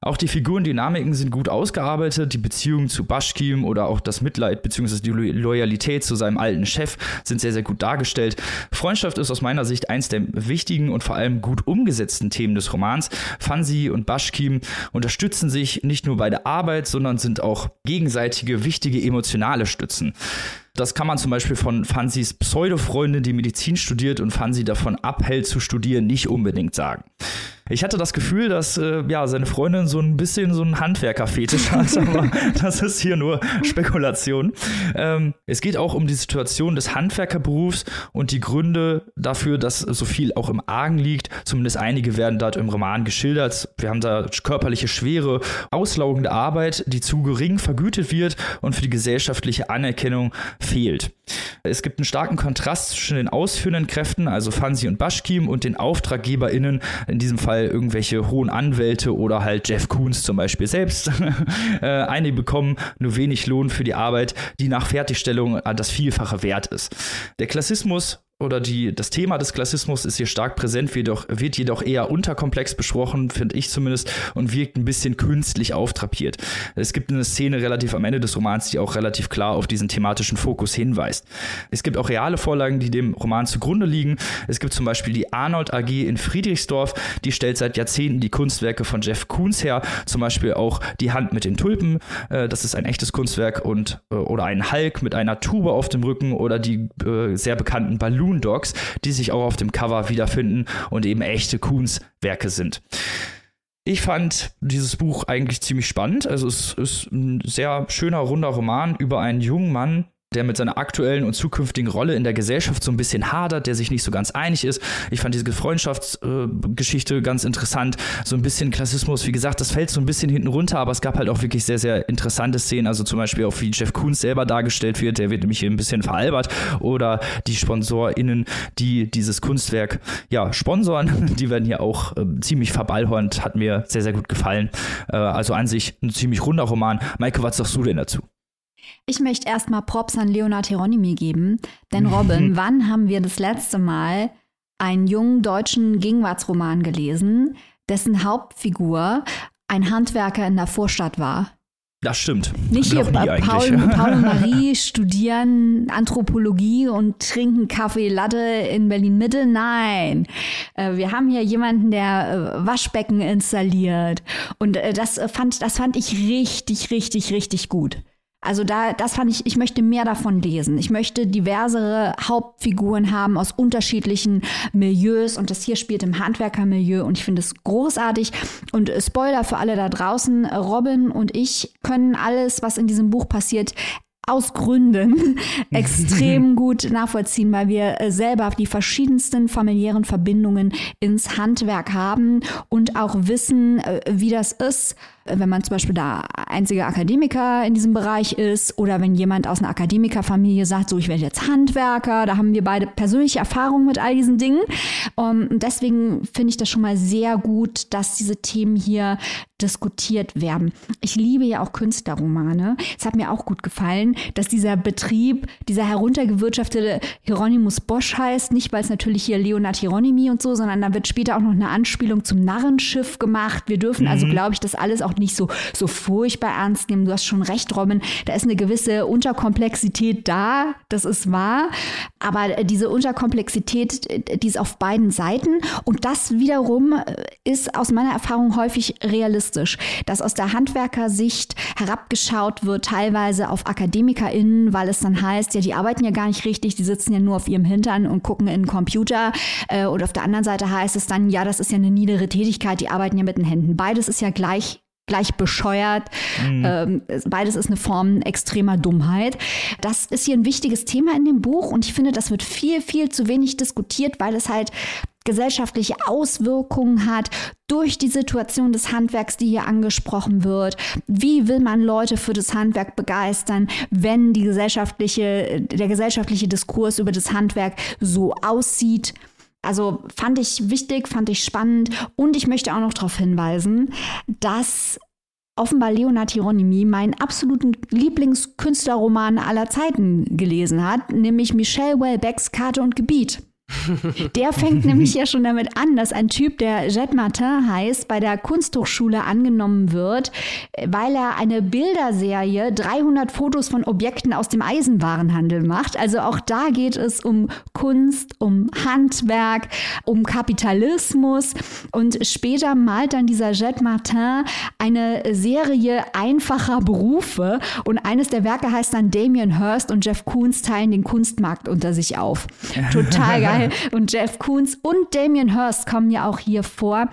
Auch die Figurendynamiken sind gut ausgearbeitet, die Beziehung zu Bashkim oder auch das Mitleid bzw. die Loyalität zu seinem alten Chef sind sehr, sehr gut dargestellt. Freundschaft ist aus meiner Sicht eins der wichtigen und vor allem gut umgesetzten Themen des Romans. Fansi und Bashkim unterstützen sich nicht nur bei der Arbeit, sondern sind auch gegenseitige wichtige emotionale Stützen. Das kann man zum Beispiel von Fansis Pseudo-Freundin, die Medizin studiert und Fansi davon abhält zu studieren, nicht unbedingt sagen. Ich hatte das Gefühl, dass äh, ja, seine Freundin so ein bisschen so ein Handwerkerfetisch hat, aber das ist hier nur Spekulation. Ähm, es geht auch um die Situation des Handwerkerberufs und die Gründe dafür, dass so viel auch im Argen liegt. Zumindest einige werden dort im Roman geschildert. Wir haben da körperliche Schwere, auslaugende Arbeit, die zu gering vergütet wird und für die gesellschaftliche Anerkennung fehlt. Es gibt einen starken Kontrast zwischen den ausführenden Kräften, also Fansi und Bashkim, und den AuftraggeberInnen, in diesem Fall irgendwelche hohen Anwälte oder halt Jeff Koons zum Beispiel selbst. Äh, einige bekommen nur wenig Lohn für die Arbeit, die nach Fertigstellung das Vielfache wert ist. Der Klassismus oder die, das Thema des Klassismus ist hier stark präsent, wird, doch, wird jedoch eher unterkomplex besprochen, finde ich zumindest, und wirkt ein bisschen künstlich auftrapiert. Es gibt eine Szene relativ am Ende des Romans, die auch relativ klar auf diesen thematischen Fokus hinweist. Es gibt auch reale Vorlagen, die dem Roman zugrunde liegen. Es gibt zum Beispiel die Arnold AG in Friedrichsdorf, die stellt seit Jahrzehnten die Kunstwerke von Jeff Koons her, zum Beispiel auch die Hand mit den Tulpen, äh, das ist ein echtes Kunstwerk, und äh, oder ein Hulk mit einer Tube auf dem Rücken oder die äh, sehr bekannten Ballon Dogs, die sich auch auf dem Cover wiederfinden und eben echte Coons Werke sind. Ich fand dieses Buch eigentlich ziemlich spannend. Also es ist ein sehr schöner, runder Roman über einen jungen Mann, der mit seiner aktuellen und zukünftigen Rolle in der Gesellschaft so ein bisschen hadert, der sich nicht so ganz einig ist. Ich fand diese Freundschaftsgeschichte äh, ganz interessant. So ein bisschen Klassismus, wie gesagt, das fällt so ein bisschen hinten runter, aber es gab halt auch wirklich sehr, sehr interessante Szenen. Also zum Beispiel auch, wie Jeff Koons selber dargestellt wird, der wird nämlich hier ein bisschen veralbert. Oder die SponsorInnen, die dieses Kunstwerk ja sponsoren, die werden hier auch äh, ziemlich verballhornt. Hat mir sehr, sehr gut gefallen. Äh, also an sich ein ziemlich runder Roman. Maike, was sagst du denn dazu? Ich möchte erstmal Props an Leonard Hieronymi geben, denn Robin, wann haben wir das letzte Mal einen jungen deutschen Gegenwartsroman gelesen, dessen Hauptfigur ein Handwerker in der Vorstadt war? Das stimmt. Nicht hier Paul, Paul und Marie studieren Anthropologie und trinken Kaffee Latte in Berlin Mitte. Nein, äh, wir haben hier jemanden, der äh, Waschbecken installiert und äh, das fand das fand ich richtig richtig richtig gut. Also da, das fand ich, ich möchte mehr davon lesen. Ich möchte diversere Hauptfiguren haben aus unterschiedlichen Milieus und das hier spielt im Handwerkermilieu und ich finde es großartig. Und Spoiler für alle da draußen, Robin und ich können alles, was in diesem Buch passiert, aus Gründen extrem gut nachvollziehen, weil wir äh, selber die verschiedensten familiären Verbindungen ins Handwerk haben und auch wissen, äh, wie das ist, wenn man zum Beispiel da einziger Akademiker in diesem Bereich ist oder wenn jemand aus einer Akademikerfamilie sagt, so ich werde jetzt Handwerker, da haben wir beide persönliche Erfahrungen mit all diesen Dingen. Ähm, und deswegen finde ich das schon mal sehr gut, dass diese Themen hier diskutiert werden. Ich liebe ja auch Künstlerromane. Es hat mir auch gut gefallen, dass dieser Betrieb, dieser heruntergewirtschaftete Hieronymus Bosch heißt, nicht weil es natürlich hier Leonard Hieronymi und so, sondern da wird später auch noch eine Anspielung zum Narrenschiff gemacht. Wir dürfen also, mhm. also, glaube ich, das alles auch nicht so, so furchtbar ernst nehmen. Du hast schon recht, Robin. Da ist eine gewisse Unterkomplexität da. Das ist wahr. Aber diese Unterkomplexität, die ist auf beiden Seiten. Und das wiederum ist aus meiner Erfahrung häufig realistisch, dass aus der Handwerkersicht herabgeschaut wird, teilweise auf AkademikerInnen, weil es dann heißt, ja, die arbeiten ja gar nicht richtig, die sitzen ja nur auf ihrem Hintern und gucken in den Computer. Äh, und auf der anderen Seite heißt es dann, ja, das ist ja eine niedere Tätigkeit, die arbeiten ja mit den Händen. Beides ist ja gleich gleich bescheuert. Mhm. Ähm, beides ist eine Form extremer Dummheit. Das ist hier ein wichtiges Thema in dem Buch und ich finde, das wird viel, viel zu wenig diskutiert, weil es halt gesellschaftliche Auswirkungen hat durch die Situation des Handwerks, die hier angesprochen wird. Wie will man Leute für das Handwerk begeistern, wenn die gesellschaftliche, der gesellschaftliche Diskurs über das Handwerk so aussieht? Also fand ich wichtig, fand ich spannend und ich möchte auch noch darauf hinweisen, dass offenbar Leonard Hieronymi meinen absoluten Lieblingskünstlerroman aller Zeiten gelesen hat, nämlich Michel Welbecks Karte und Gebiet. Der fängt nämlich ja schon damit an, dass ein Typ, der Jet Martin heißt, bei der Kunsthochschule angenommen wird, weil er eine Bilderserie 300 Fotos von Objekten aus dem Eisenwarenhandel macht. Also auch da geht es um Kunst, um Handwerk, um Kapitalismus. Und später malt dann dieser Jet Martin eine Serie einfacher Berufe. Und eines der Werke heißt dann Damien Hirst und Jeff Koons teilen den Kunstmarkt unter sich auf. Total geil. und Jeff Koons und Damien Hirst kommen ja auch hier vor.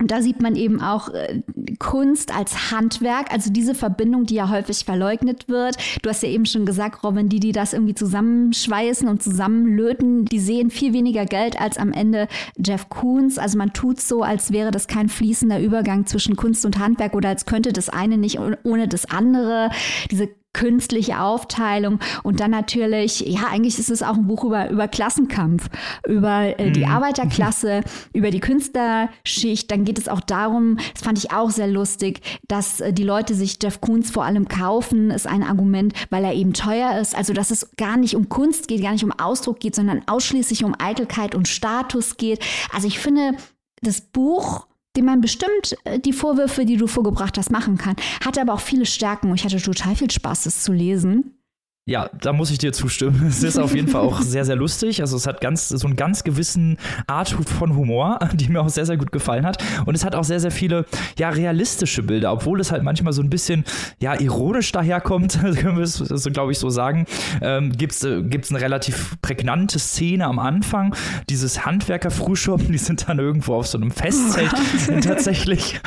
Und da sieht man eben auch äh, Kunst als Handwerk, also diese Verbindung, die ja häufig verleugnet wird. Du hast ja eben schon gesagt, Robin, die, die das irgendwie zusammenschweißen und zusammenlöten, die sehen viel weniger Geld als am Ende Jeff Koons. Also man tut so, als wäre das kein fließender Übergang zwischen Kunst und Handwerk oder als könnte das eine nicht ohne das andere. Diese künstliche Aufteilung und dann natürlich, ja, eigentlich ist es auch ein Buch über, über Klassenkampf, über äh, die mhm. Arbeiterklasse, über die Künstlerschicht. Dann geht es auch darum, das fand ich auch sehr lustig, dass äh, die Leute sich Jeff Koons vor allem kaufen, ist ein Argument, weil er eben teuer ist. Also, dass es gar nicht um Kunst geht, gar nicht um Ausdruck geht, sondern ausschließlich um Eitelkeit und Status geht. Also, ich finde, das Buch dem man bestimmt äh, die Vorwürfe, die du vorgebracht hast, machen kann. Hatte aber auch viele Stärken ich hatte total viel Spaß, es zu lesen. Ja, da muss ich dir zustimmen. Es ist auf jeden Fall auch sehr, sehr lustig. Also es hat ganz so einen ganz gewissen Art von Humor, die mir auch sehr, sehr gut gefallen hat. Und es hat auch sehr, sehr viele ja realistische Bilder, obwohl es halt manchmal so ein bisschen ja ironisch daherkommt, können wir es so, glaube ich, so sagen. Ähm, Gibt es äh, eine relativ prägnante Szene am Anfang. Dieses Handwerker-Frühschoppen, die sind dann irgendwo auf so einem Festzelt. tatsächlich,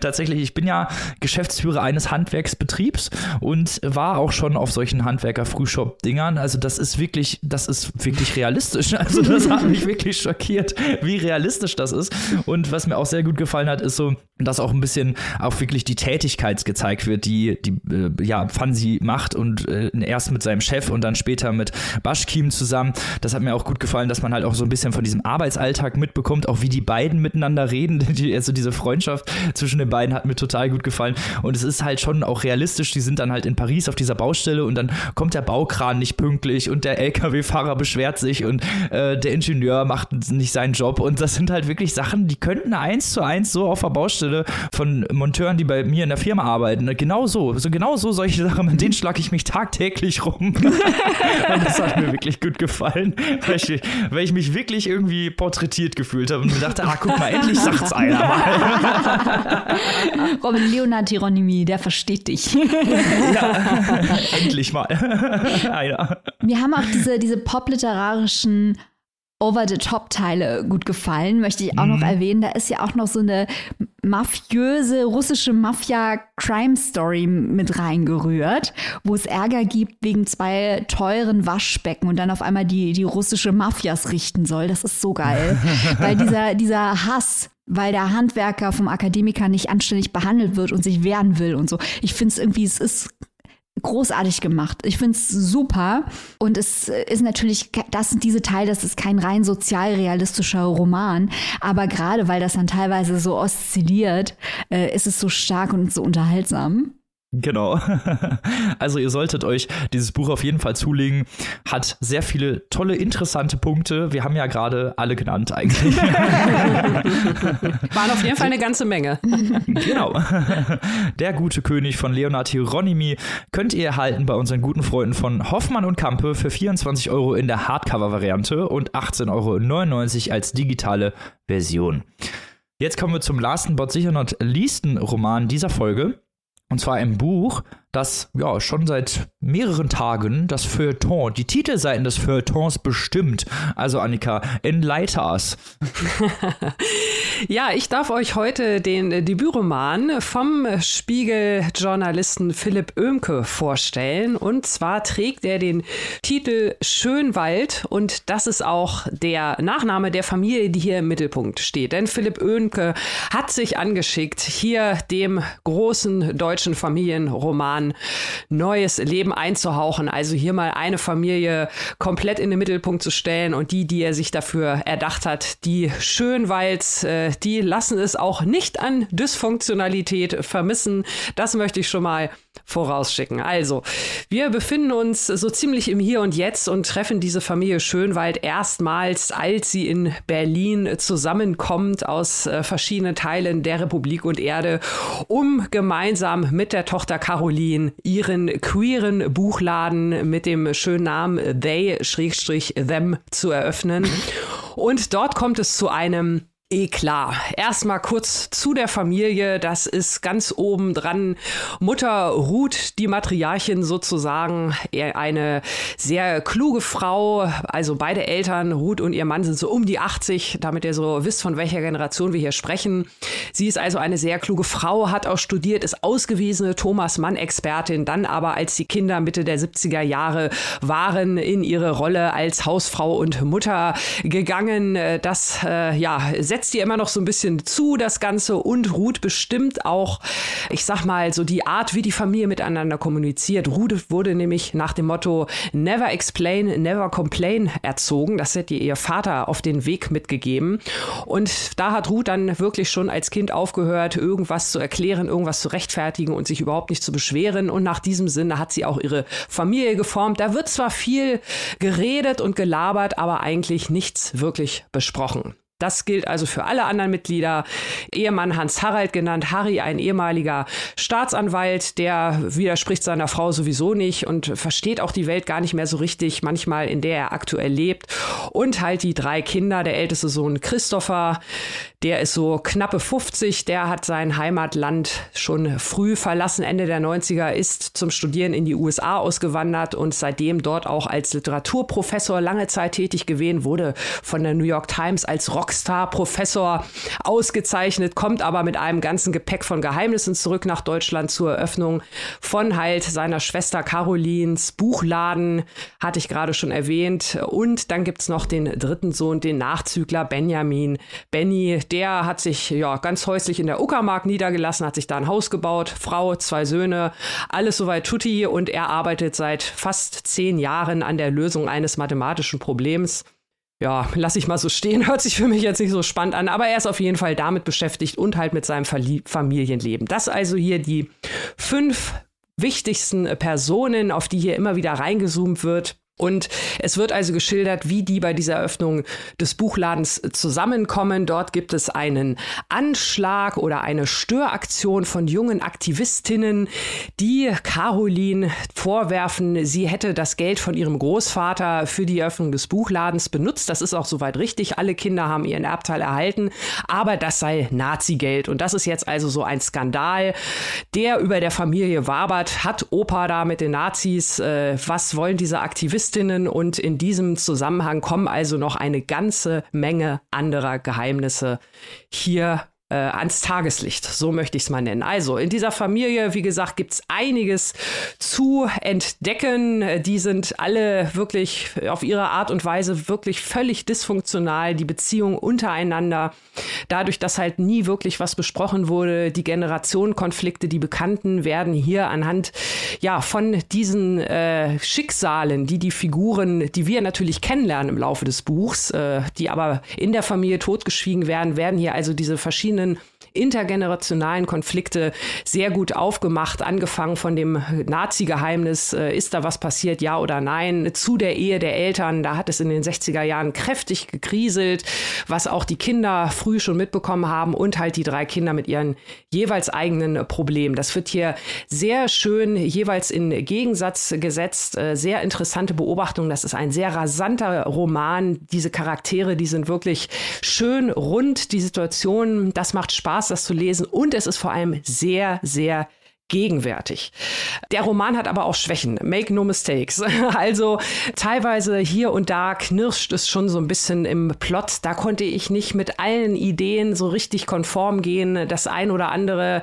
tatsächlich, ich bin ja Geschäftsführer eines Handwerksbetriebs und war auch schon auf solchen solchen Handwerker-Frühshop-Dingern. Also das ist wirklich, das ist wirklich realistisch. Also das hat mich wirklich schockiert, wie realistisch das ist. Und was mir auch sehr gut gefallen hat, ist so, dass auch ein bisschen auch wirklich die Tätigkeit gezeigt wird, die, die äh, ja, Fansi macht und äh, erst mit seinem Chef und dann später mit Baschkim zusammen. Das hat mir auch gut gefallen, dass man halt auch so ein bisschen von diesem Arbeitsalltag mitbekommt, auch wie die beiden miteinander reden. Die, also diese Freundschaft zwischen den beiden hat mir total gut gefallen. Und es ist halt schon auch realistisch. Die sind dann halt in Paris auf dieser Baustelle und dann kommt der Baukran nicht pünktlich und der LKW-Fahrer beschwert sich und äh, der Ingenieur macht nicht seinen Job. Und das sind halt wirklich Sachen, die könnten eins zu eins so auf der Baustelle von Monteuren, die bei mir in der Firma arbeiten. Genau so, so genau so solche Sachen, mit denen schlage ich mich tagtäglich rum. und das hat mir wirklich gut gefallen, weil ich, weil ich mich wirklich irgendwie porträtiert gefühlt habe und mir dachte, ah, guck mal, endlich sagt's einer mal. Robin Leonard Hieronymi, der versteht dich. ja, endlich endlich mal einer. Mir haben auch diese, diese popliterarischen Over-the-Top-Teile gut gefallen, möchte ich auch mhm. noch erwähnen. Da ist ja auch noch so eine mafiöse russische Mafia-Crime-Story mit reingerührt, wo es Ärger gibt wegen zwei teuren Waschbecken und dann auf einmal die, die russische Mafias richten soll. Das ist so geil. Weil dieser, dieser Hass weil der Handwerker vom Akademiker nicht anständig behandelt wird und sich wehren will und so. Ich finde es irgendwie, es ist großartig gemacht. Ich finde es super. Und es ist natürlich, das sind diese Teile, das ist kein rein sozialrealistischer Roman. Aber gerade weil das dann teilweise so oszilliert, äh, ist es so stark und so unterhaltsam. Genau. Also ihr solltet euch dieses Buch auf jeden Fall zulegen. Hat sehr viele tolle, interessante Punkte. Wir haben ja gerade alle genannt eigentlich. Waren auf jeden Fall eine ganze Menge. Genau. Der gute König von Leonard Hieronymi könnt ihr erhalten bei unseren guten Freunden von Hoffmann und Kampe für 24 Euro in der Hardcover-Variante und 18,99 Euro als digitale Version. Jetzt kommen wir zum Last but sicher not leasten Roman dieser Folge. Und zwar ein Buch, das ja schon seit mehreren Tagen das Feuilleton, die Titelseiten des Feuilletons bestimmt. Also Annika, enlighten us. ja, ich darf euch heute den Debütroman vom Spiegel-Journalisten Philipp Oemke vorstellen. Und zwar trägt er den Titel Schönwald und das ist auch der Nachname der Familie, die hier im Mittelpunkt steht. Denn Philipp Oemke hat sich angeschickt, hier dem großen deutschen Familienroman Jahren neues Leben einzuhauchen. Also hier mal eine Familie komplett in den Mittelpunkt zu stellen und die, die er sich dafür erdacht hat, die Schönwalds, äh, die lassen es auch nicht an Dysfunktionalität vermissen. Das möchte ich schon mal vorausschicken. Also, wir befinden uns so ziemlich im Hier und Jetzt und treffen diese Familie Schönwald erstmals, als sie in Berlin zusammenkommt aus äh, verschiedenen Teilen der Republik und Erde, um gemeinsam mit der Tochter Caroline ihren queeren Buchladen mit dem schönen Namen They-Them zu eröffnen. Und dort kommt es zu einem Eh klar. Erstmal kurz zu der Familie. Das ist ganz oben dran. Mutter Ruth, die Matriarchin sozusagen, eine sehr kluge Frau. Also beide Eltern, Ruth und ihr Mann, sind so um die 80, damit ihr so wisst, von welcher Generation wir hier sprechen. Sie ist also eine sehr kluge Frau, hat auch studiert, ist ausgewiesene Thomas Mann-Expertin, dann aber, als die Kinder Mitte der 70er Jahre waren, in ihre Rolle als Hausfrau und Mutter gegangen. Das, äh, ja, setzt setzt ihr immer noch so ein bisschen zu, das Ganze, und Ruth bestimmt auch, ich sag mal, so die Art, wie die Familie miteinander kommuniziert. Ruth wurde nämlich nach dem Motto Never explain, never complain erzogen. Das hätte ihr Vater auf den Weg mitgegeben. Und da hat Ruth dann wirklich schon als Kind aufgehört, irgendwas zu erklären, irgendwas zu rechtfertigen und sich überhaupt nicht zu beschweren. Und nach diesem Sinne hat sie auch ihre Familie geformt. Da wird zwar viel geredet und gelabert, aber eigentlich nichts wirklich besprochen. Das gilt also für alle anderen Mitglieder. Ehemann Hans Harald genannt, Harry, ein ehemaliger Staatsanwalt, der widerspricht seiner Frau sowieso nicht und versteht auch die Welt gar nicht mehr so richtig, manchmal in der er aktuell lebt. Und halt die drei Kinder, der älteste Sohn Christopher, der ist so knappe 50, der hat sein Heimatland schon früh verlassen, Ende der 90er, ist zum Studieren in die USA ausgewandert und seitdem dort auch als Literaturprofessor lange Zeit tätig gewesen, wurde von der New York Times als Rockstar-Professor ausgezeichnet, kommt aber mit einem ganzen Gepäck von Geheimnissen zurück nach Deutschland zur Eröffnung von halt seiner Schwester Carolins Buchladen, hatte ich gerade schon erwähnt. Und dann gibt es noch den dritten Sohn, den Nachzügler Benjamin. Benny, der hat sich ja ganz häuslich in der Uckermark niedergelassen, hat sich da ein Haus gebaut, Frau, zwei Söhne, alles soweit tutti und er arbeitet seit fast zehn Jahren an der Lösung eines mathematischen Problems. Ja, lass ich mal so stehen, hört sich für mich jetzt nicht so spannend an, aber er ist auf jeden Fall damit beschäftigt und halt mit seinem Familienleben. Das also hier die fünf wichtigsten Personen, auf die hier immer wieder reingezoomt wird. Und es wird also geschildert, wie die bei dieser Eröffnung des Buchladens zusammenkommen. Dort gibt es einen Anschlag oder eine Störaktion von jungen Aktivistinnen, die Caroline vorwerfen, sie hätte das Geld von ihrem Großvater für die Eröffnung des Buchladens benutzt. Das ist auch soweit richtig. Alle Kinder haben ihren Erbteil erhalten, aber das sei Nazi-Geld. Und das ist jetzt also so ein Skandal, der über der Familie wabert. Hat Opa da mit den Nazis? Äh, was wollen diese Aktivisten? Journalistinnen und in diesem Zusammenhang kommen also noch eine ganze Menge anderer Geheimnisse hier äh, ans Tageslicht. So möchte ich es mal nennen. Also in dieser Familie, wie gesagt, gibt es einiges zu entdecken. Die sind alle wirklich auf ihre Art und Weise wirklich völlig dysfunktional. Die Beziehung untereinander, dadurch, dass halt nie wirklich was besprochen wurde, die Generationenkonflikte, die Bekannten werden hier anhand ja von diesen äh, Schicksalen, die die Figuren, die wir natürlich kennenlernen im Laufe des Buchs, äh, die aber in der Familie totgeschwiegen werden, werden hier also diese verschiedenen verschiedenen intergenerationalen Konflikte sehr gut aufgemacht, angefangen von dem Nazi-Geheimnis, äh, ist da was passiert, ja oder nein, zu der Ehe der Eltern, da hat es in den 60er Jahren kräftig gekriselt, was auch die Kinder früh schon mitbekommen haben und halt die drei Kinder mit ihren jeweils eigenen Problemen. Das wird hier sehr schön jeweils in Gegensatz gesetzt, äh, sehr interessante Beobachtung, das ist ein sehr rasanter Roman, diese Charaktere, die sind wirklich schön rund, die Situation, das macht Spaß, das zu lesen und es ist vor allem sehr, sehr gegenwärtig. Der Roman hat aber auch Schwächen. Make no mistakes. Also teilweise hier und da knirscht es schon so ein bisschen im Plot. Da konnte ich nicht mit allen Ideen so richtig konform gehen. Das ein oder andere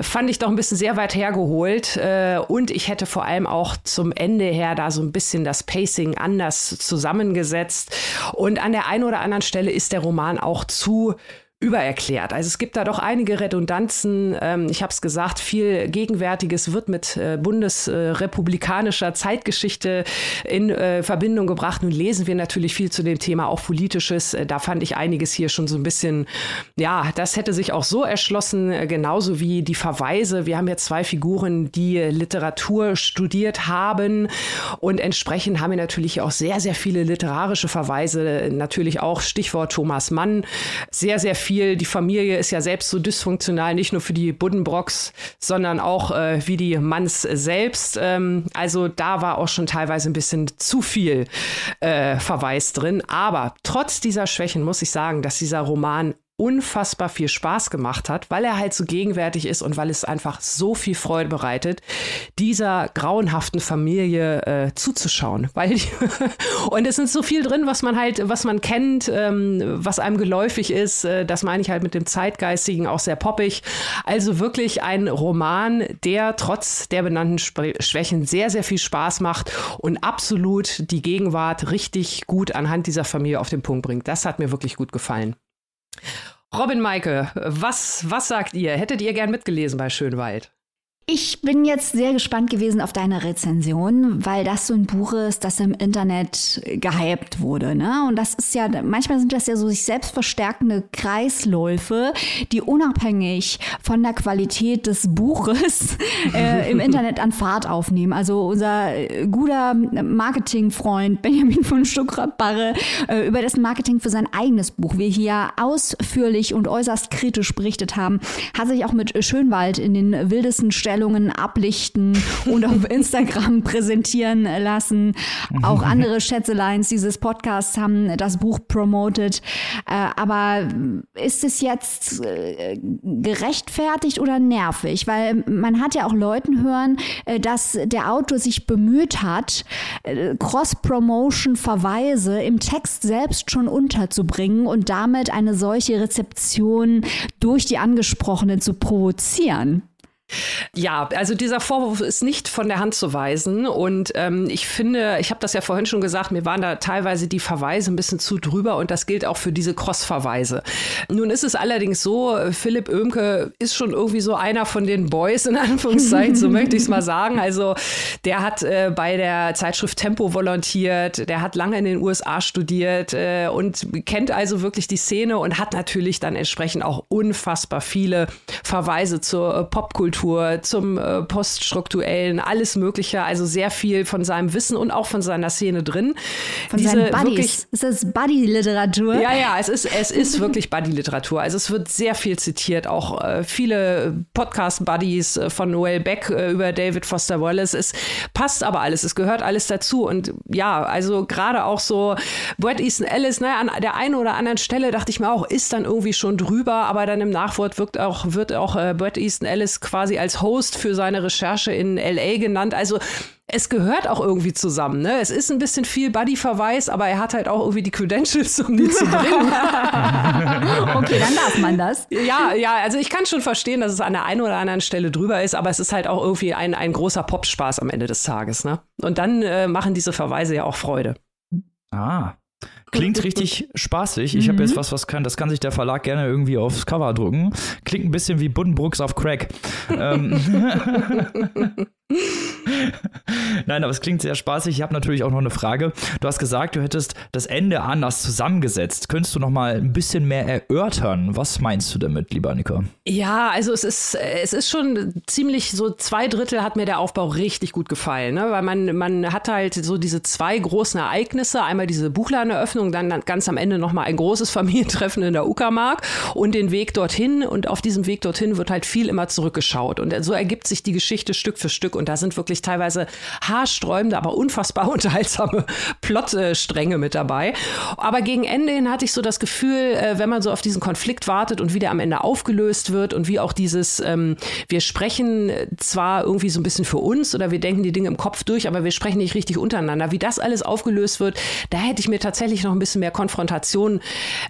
fand ich doch ein bisschen sehr weit hergeholt. Äh, und ich hätte vor allem auch zum Ende her da so ein bisschen das Pacing anders zusammengesetzt. Und an der einen oder anderen Stelle ist der Roman auch zu übererklärt. Also es gibt da doch einige Redundanzen. Ähm, ich habe es gesagt, viel Gegenwärtiges wird mit äh, bundesrepublikanischer Zeitgeschichte in äh, Verbindung gebracht. Nun lesen wir natürlich viel zu dem Thema, auch politisches. Äh, da fand ich einiges hier schon so ein bisschen, ja, das hätte sich auch so erschlossen, äh, genauso wie die Verweise. Wir haben jetzt zwei Figuren, die Literatur studiert haben und entsprechend haben wir natürlich auch sehr, sehr viele literarische Verweise. Natürlich auch Stichwort Thomas Mann. Sehr, sehr viel viel. Die Familie ist ja selbst so dysfunktional, nicht nur für die Buddenbrocks, sondern auch äh, wie die Manns selbst. Ähm, also da war auch schon teilweise ein bisschen zu viel äh, Verweis drin. Aber trotz dieser Schwächen muss ich sagen, dass dieser Roman unfassbar viel Spaß gemacht hat, weil er halt so gegenwärtig ist und weil es einfach so viel Freude bereitet, dieser grauenhaften Familie äh, zuzuschauen. Weil die und es ist so viel drin, was man halt, was man kennt, ähm, was einem geläufig ist. Äh, das meine ich halt mit dem Zeitgeistigen auch sehr poppig. Also wirklich ein Roman, der trotz der benannten Schwächen sehr, sehr viel Spaß macht und absolut die Gegenwart richtig gut anhand dieser Familie auf den Punkt bringt. Das hat mir wirklich gut gefallen. Robin Maike, was, was sagt ihr? Hättet ihr gern mitgelesen bei Schönwald? Ich bin jetzt sehr gespannt gewesen auf deine Rezension, weil das so ein Buch ist, das im Internet gehypt wurde. Ne? Und das ist ja, manchmal sind das ja so sich selbst verstärkende Kreisläufe, die unabhängig von der Qualität des Buches äh, im Internet an Fahrt aufnehmen. Also unser guter Marketingfreund Benjamin von Stuckrad-Barre, äh, über dessen Marketing für sein eigenes Buch wir hier ausführlich und äußerst kritisch berichtet haben, hat sich auch mit Schönwald in den wildesten Stellen Ausstellungen ablichten und auf Instagram präsentieren lassen. Auch andere Schätzeleins dieses Podcasts haben das Buch promoted. Äh, aber ist es jetzt äh, gerechtfertigt oder nervig? Weil man hat ja auch Leuten hören, äh, dass der Autor sich bemüht hat, Cross-Promotion-Verweise im Text selbst schon unterzubringen und damit eine solche Rezeption durch die Angesprochenen zu provozieren. Ja, also dieser Vorwurf ist nicht von der Hand zu weisen. Und ähm, ich finde, ich habe das ja vorhin schon gesagt, mir waren da teilweise die Verweise ein bisschen zu drüber und das gilt auch für diese Cross-Verweise. Nun ist es allerdings so, Philipp Oemke ist schon irgendwie so einer von den Boys, in Anführungszeichen, so möchte ich es mal sagen. Also der hat äh, bei der Zeitschrift Tempo volontiert, der hat lange in den USA studiert äh, und kennt also wirklich die Szene und hat natürlich dann entsprechend auch unfassbar viele Verweise zur äh, Popkultur Popkultur, zum äh, Poststrukturellen, alles Mögliche. Also sehr viel von seinem Wissen und auch von seiner Szene drin. Von Diese seinen Buddies. Wirklich, ist das Buddy-Literatur? Ja, ja, es ist, es ist wirklich Buddy-Literatur. Also es wird sehr viel zitiert. Auch äh, viele Podcast-Buddies äh, von Noel Beck äh, über David Foster Wallace. Es passt aber alles. Es gehört alles dazu. Und ja, also gerade auch so Bret Easton Ellis, naja, an der einen oder anderen Stelle dachte ich mir auch, ist dann irgendwie schon drüber, aber dann im Nachwort wirkt auch, wird auch äh, Bret Easton Ellis quasi quasi als Host für seine Recherche in LA genannt. Also es gehört auch irgendwie zusammen. Ne? Es ist ein bisschen viel Buddy-Verweis, aber er hat halt auch irgendwie die Credentials, um die zu bringen. okay, dann darf man das. Ja, ja, also ich kann schon verstehen, dass es an der einen oder anderen Stelle drüber ist, aber es ist halt auch irgendwie ein, ein großer Popspaß am Ende des Tages. Ne? Und dann äh, machen diese Verweise ja auch Freude. Ah, Klingt richtig spaßig. Ich habe jetzt mhm. was, was kann, das kann sich der Verlag gerne irgendwie aufs Cover drucken. Klingt ein bisschen wie Buddenbrooks auf Crack. ähm. Nein, aber es klingt sehr spaßig. Ich habe natürlich auch noch eine Frage. Du hast gesagt, du hättest das Ende anders zusammengesetzt. Könntest du noch mal ein bisschen mehr erörtern? Was meinst du damit, lieber Annika? Ja, also es ist, es ist schon ziemlich so zwei Drittel hat mir der Aufbau richtig gut gefallen, ne? weil man, man hat halt so diese zwei großen Ereignisse. Einmal diese Buchladeneröffnung, dann ganz am Ende noch mal ein großes Familientreffen in der Uckermark und den Weg dorthin. Und auf diesem Weg dorthin wird halt viel immer zurückgeschaut. Und so ergibt sich die Geschichte Stück für Stück und da sind wirklich teilweise haarsträubende, aber unfassbar unterhaltsame Plotstränge mit dabei. Aber gegen Ende hin hatte ich so das Gefühl, äh, wenn man so auf diesen Konflikt wartet und wie der am Ende aufgelöst wird und wie auch dieses, ähm, wir sprechen zwar irgendwie so ein bisschen für uns oder wir denken die Dinge im Kopf durch, aber wir sprechen nicht richtig untereinander. Wie das alles aufgelöst wird, da hätte ich mir tatsächlich noch ein bisschen mehr Konfrontation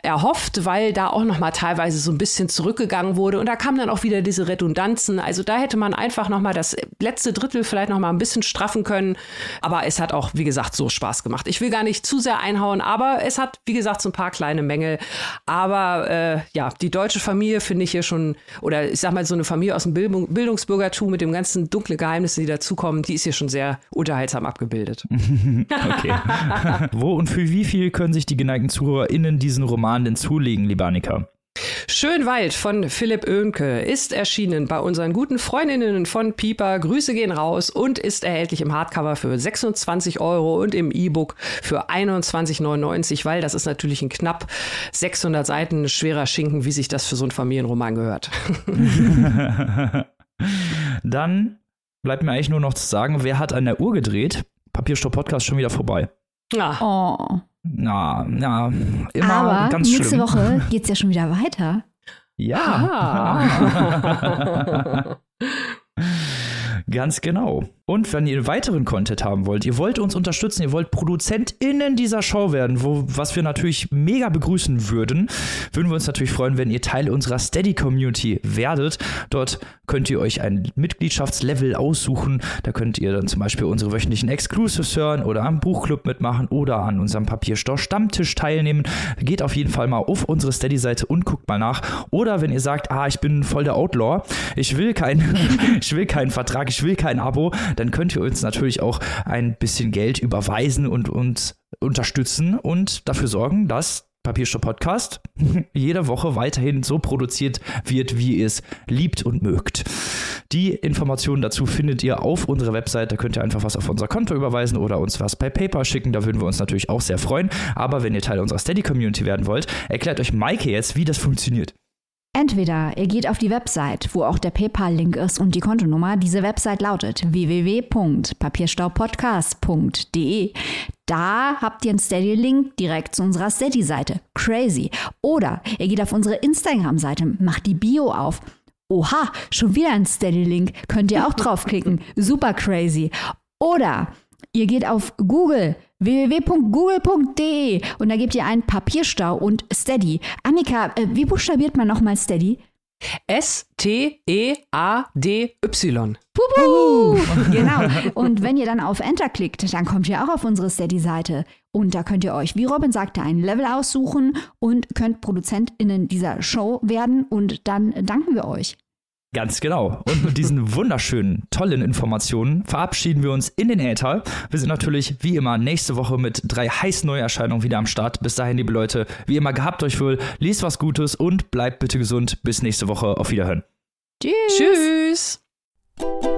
erhofft, weil da auch noch mal teilweise so ein bisschen zurückgegangen wurde und da kamen dann auch wieder diese Redundanzen. Also da hätte man einfach noch mal das letzte Drittel vielleicht noch mal ein bisschen straffen können. Aber es hat auch, wie gesagt, so Spaß gemacht. Ich will gar nicht zu sehr einhauen, aber es hat, wie gesagt, so ein paar kleine Mängel. Aber äh, ja, die deutsche Familie finde ich hier schon, oder ich sag mal, so eine Familie aus dem Bildung, Bildungsbürgertum mit dem ganzen dunkle Geheimnisse, die dazukommen, die ist hier schon sehr unterhaltsam abgebildet. okay. Wo und für wie viel können sich die geneigten ZuhörerInnen diesen Roman denn zulegen, lieber Annika? Schönwald von Philipp Oehnke ist erschienen bei unseren guten Freundinnen von Pieper. Grüße gehen raus und ist erhältlich im Hardcover für 26 Euro und im E-Book für 21,99, weil das ist natürlich ein knapp 600 Seiten schwerer Schinken, wie sich das für so einen Familienroman gehört. Dann bleibt mir eigentlich nur noch zu sagen, wer hat an der Uhr gedreht? Papierstopp Podcast schon wieder vorbei. Ah. Oh. Na, na, immer Aber ganz nächste schlimm. Woche geht es ja schon wieder weiter. Ja. ganz genau. Und wenn ihr weiteren Content haben wollt, ihr wollt uns unterstützen, ihr wollt ProduzentInnen dieser Show werden, wo, was wir natürlich mega begrüßen würden, würden wir uns natürlich freuen, wenn ihr Teil unserer Steady-Community werdet. Dort könnt ihr euch ein Mitgliedschaftslevel aussuchen. Da könnt ihr dann zum Beispiel unsere wöchentlichen Exclusives hören oder am Buchclub mitmachen oder an unserem Papierstau Stammtisch teilnehmen. Geht auf jeden Fall mal auf unsere Steady-Seite und guckt mal nach. Oder wenn ihr sagt, ah, ich bin voll der Outlaw, ich will kein, ich will keinen Vertrag, ich will kein Abo, dann könnt ihr uns natürlich auch ein bisschen Geld überweisen und uns unterstützen und dafür sorgen, dass Papierstopp Podcast jede Woche weiterhin so produziert wird, wie ihr es liebt und mögt. Die Informationen dazu findet ihr auf unserer Website. Da könnt ihr einfach was auf unser Konto überweisen oder uns was bei PayPal schicken. Da würden wir uns natürlich auch sehr freuen. Aber wenn ihr Teil unserer Steady Community werden wollt, erklärt euch Maike jetzt, wie das funktioniert. Entweder ihr geht auf die Website, wo auch der PayPal-Link ist und die Kontonummer. Diese Website lautet www.papierstaupodcast.de. Da habt ihr einen Steady-Link direkt zu unserer Steady-Seite. Crazy. Oder ihr geht auf unsere Instagram-Seite, macht die Bio auf. Oha, schon wieder ein Steady-Link. Könnt ihr auch draufklicken. Super crazy. Oder ihr geht auf Google www.google.de und da gebt ihr ein Papierstau und Steady. Annika, äh, wie buchstabiert man nochmal Steady? S-T-E-A-D-Y. Puhu! genau. Und wenn ihr dann auf Enter klickt, dann kommt ihr auch auf unsere Steady-Seite. Und da könnt ihr euch, wie Robin sagte, ein Level aussuchen und könnt ProduzentInnen dieser Show werden. Und dann danken wir euch. Ganz genau. Und mit diesen wunderschönen, tollen Informationen verabschieden wir uns in den Äther. Wir sind natürlich wie immer nächste Woche mit drei heißen Neuerscheinungen wieder am Start. Bis dahin, liebe Leute, wie immer gehabt euch wohl, liest was Gutes und bleibt bitte gesund. Bis nächste Woche. Auf Wiederhören. Tschüss. Tschüss.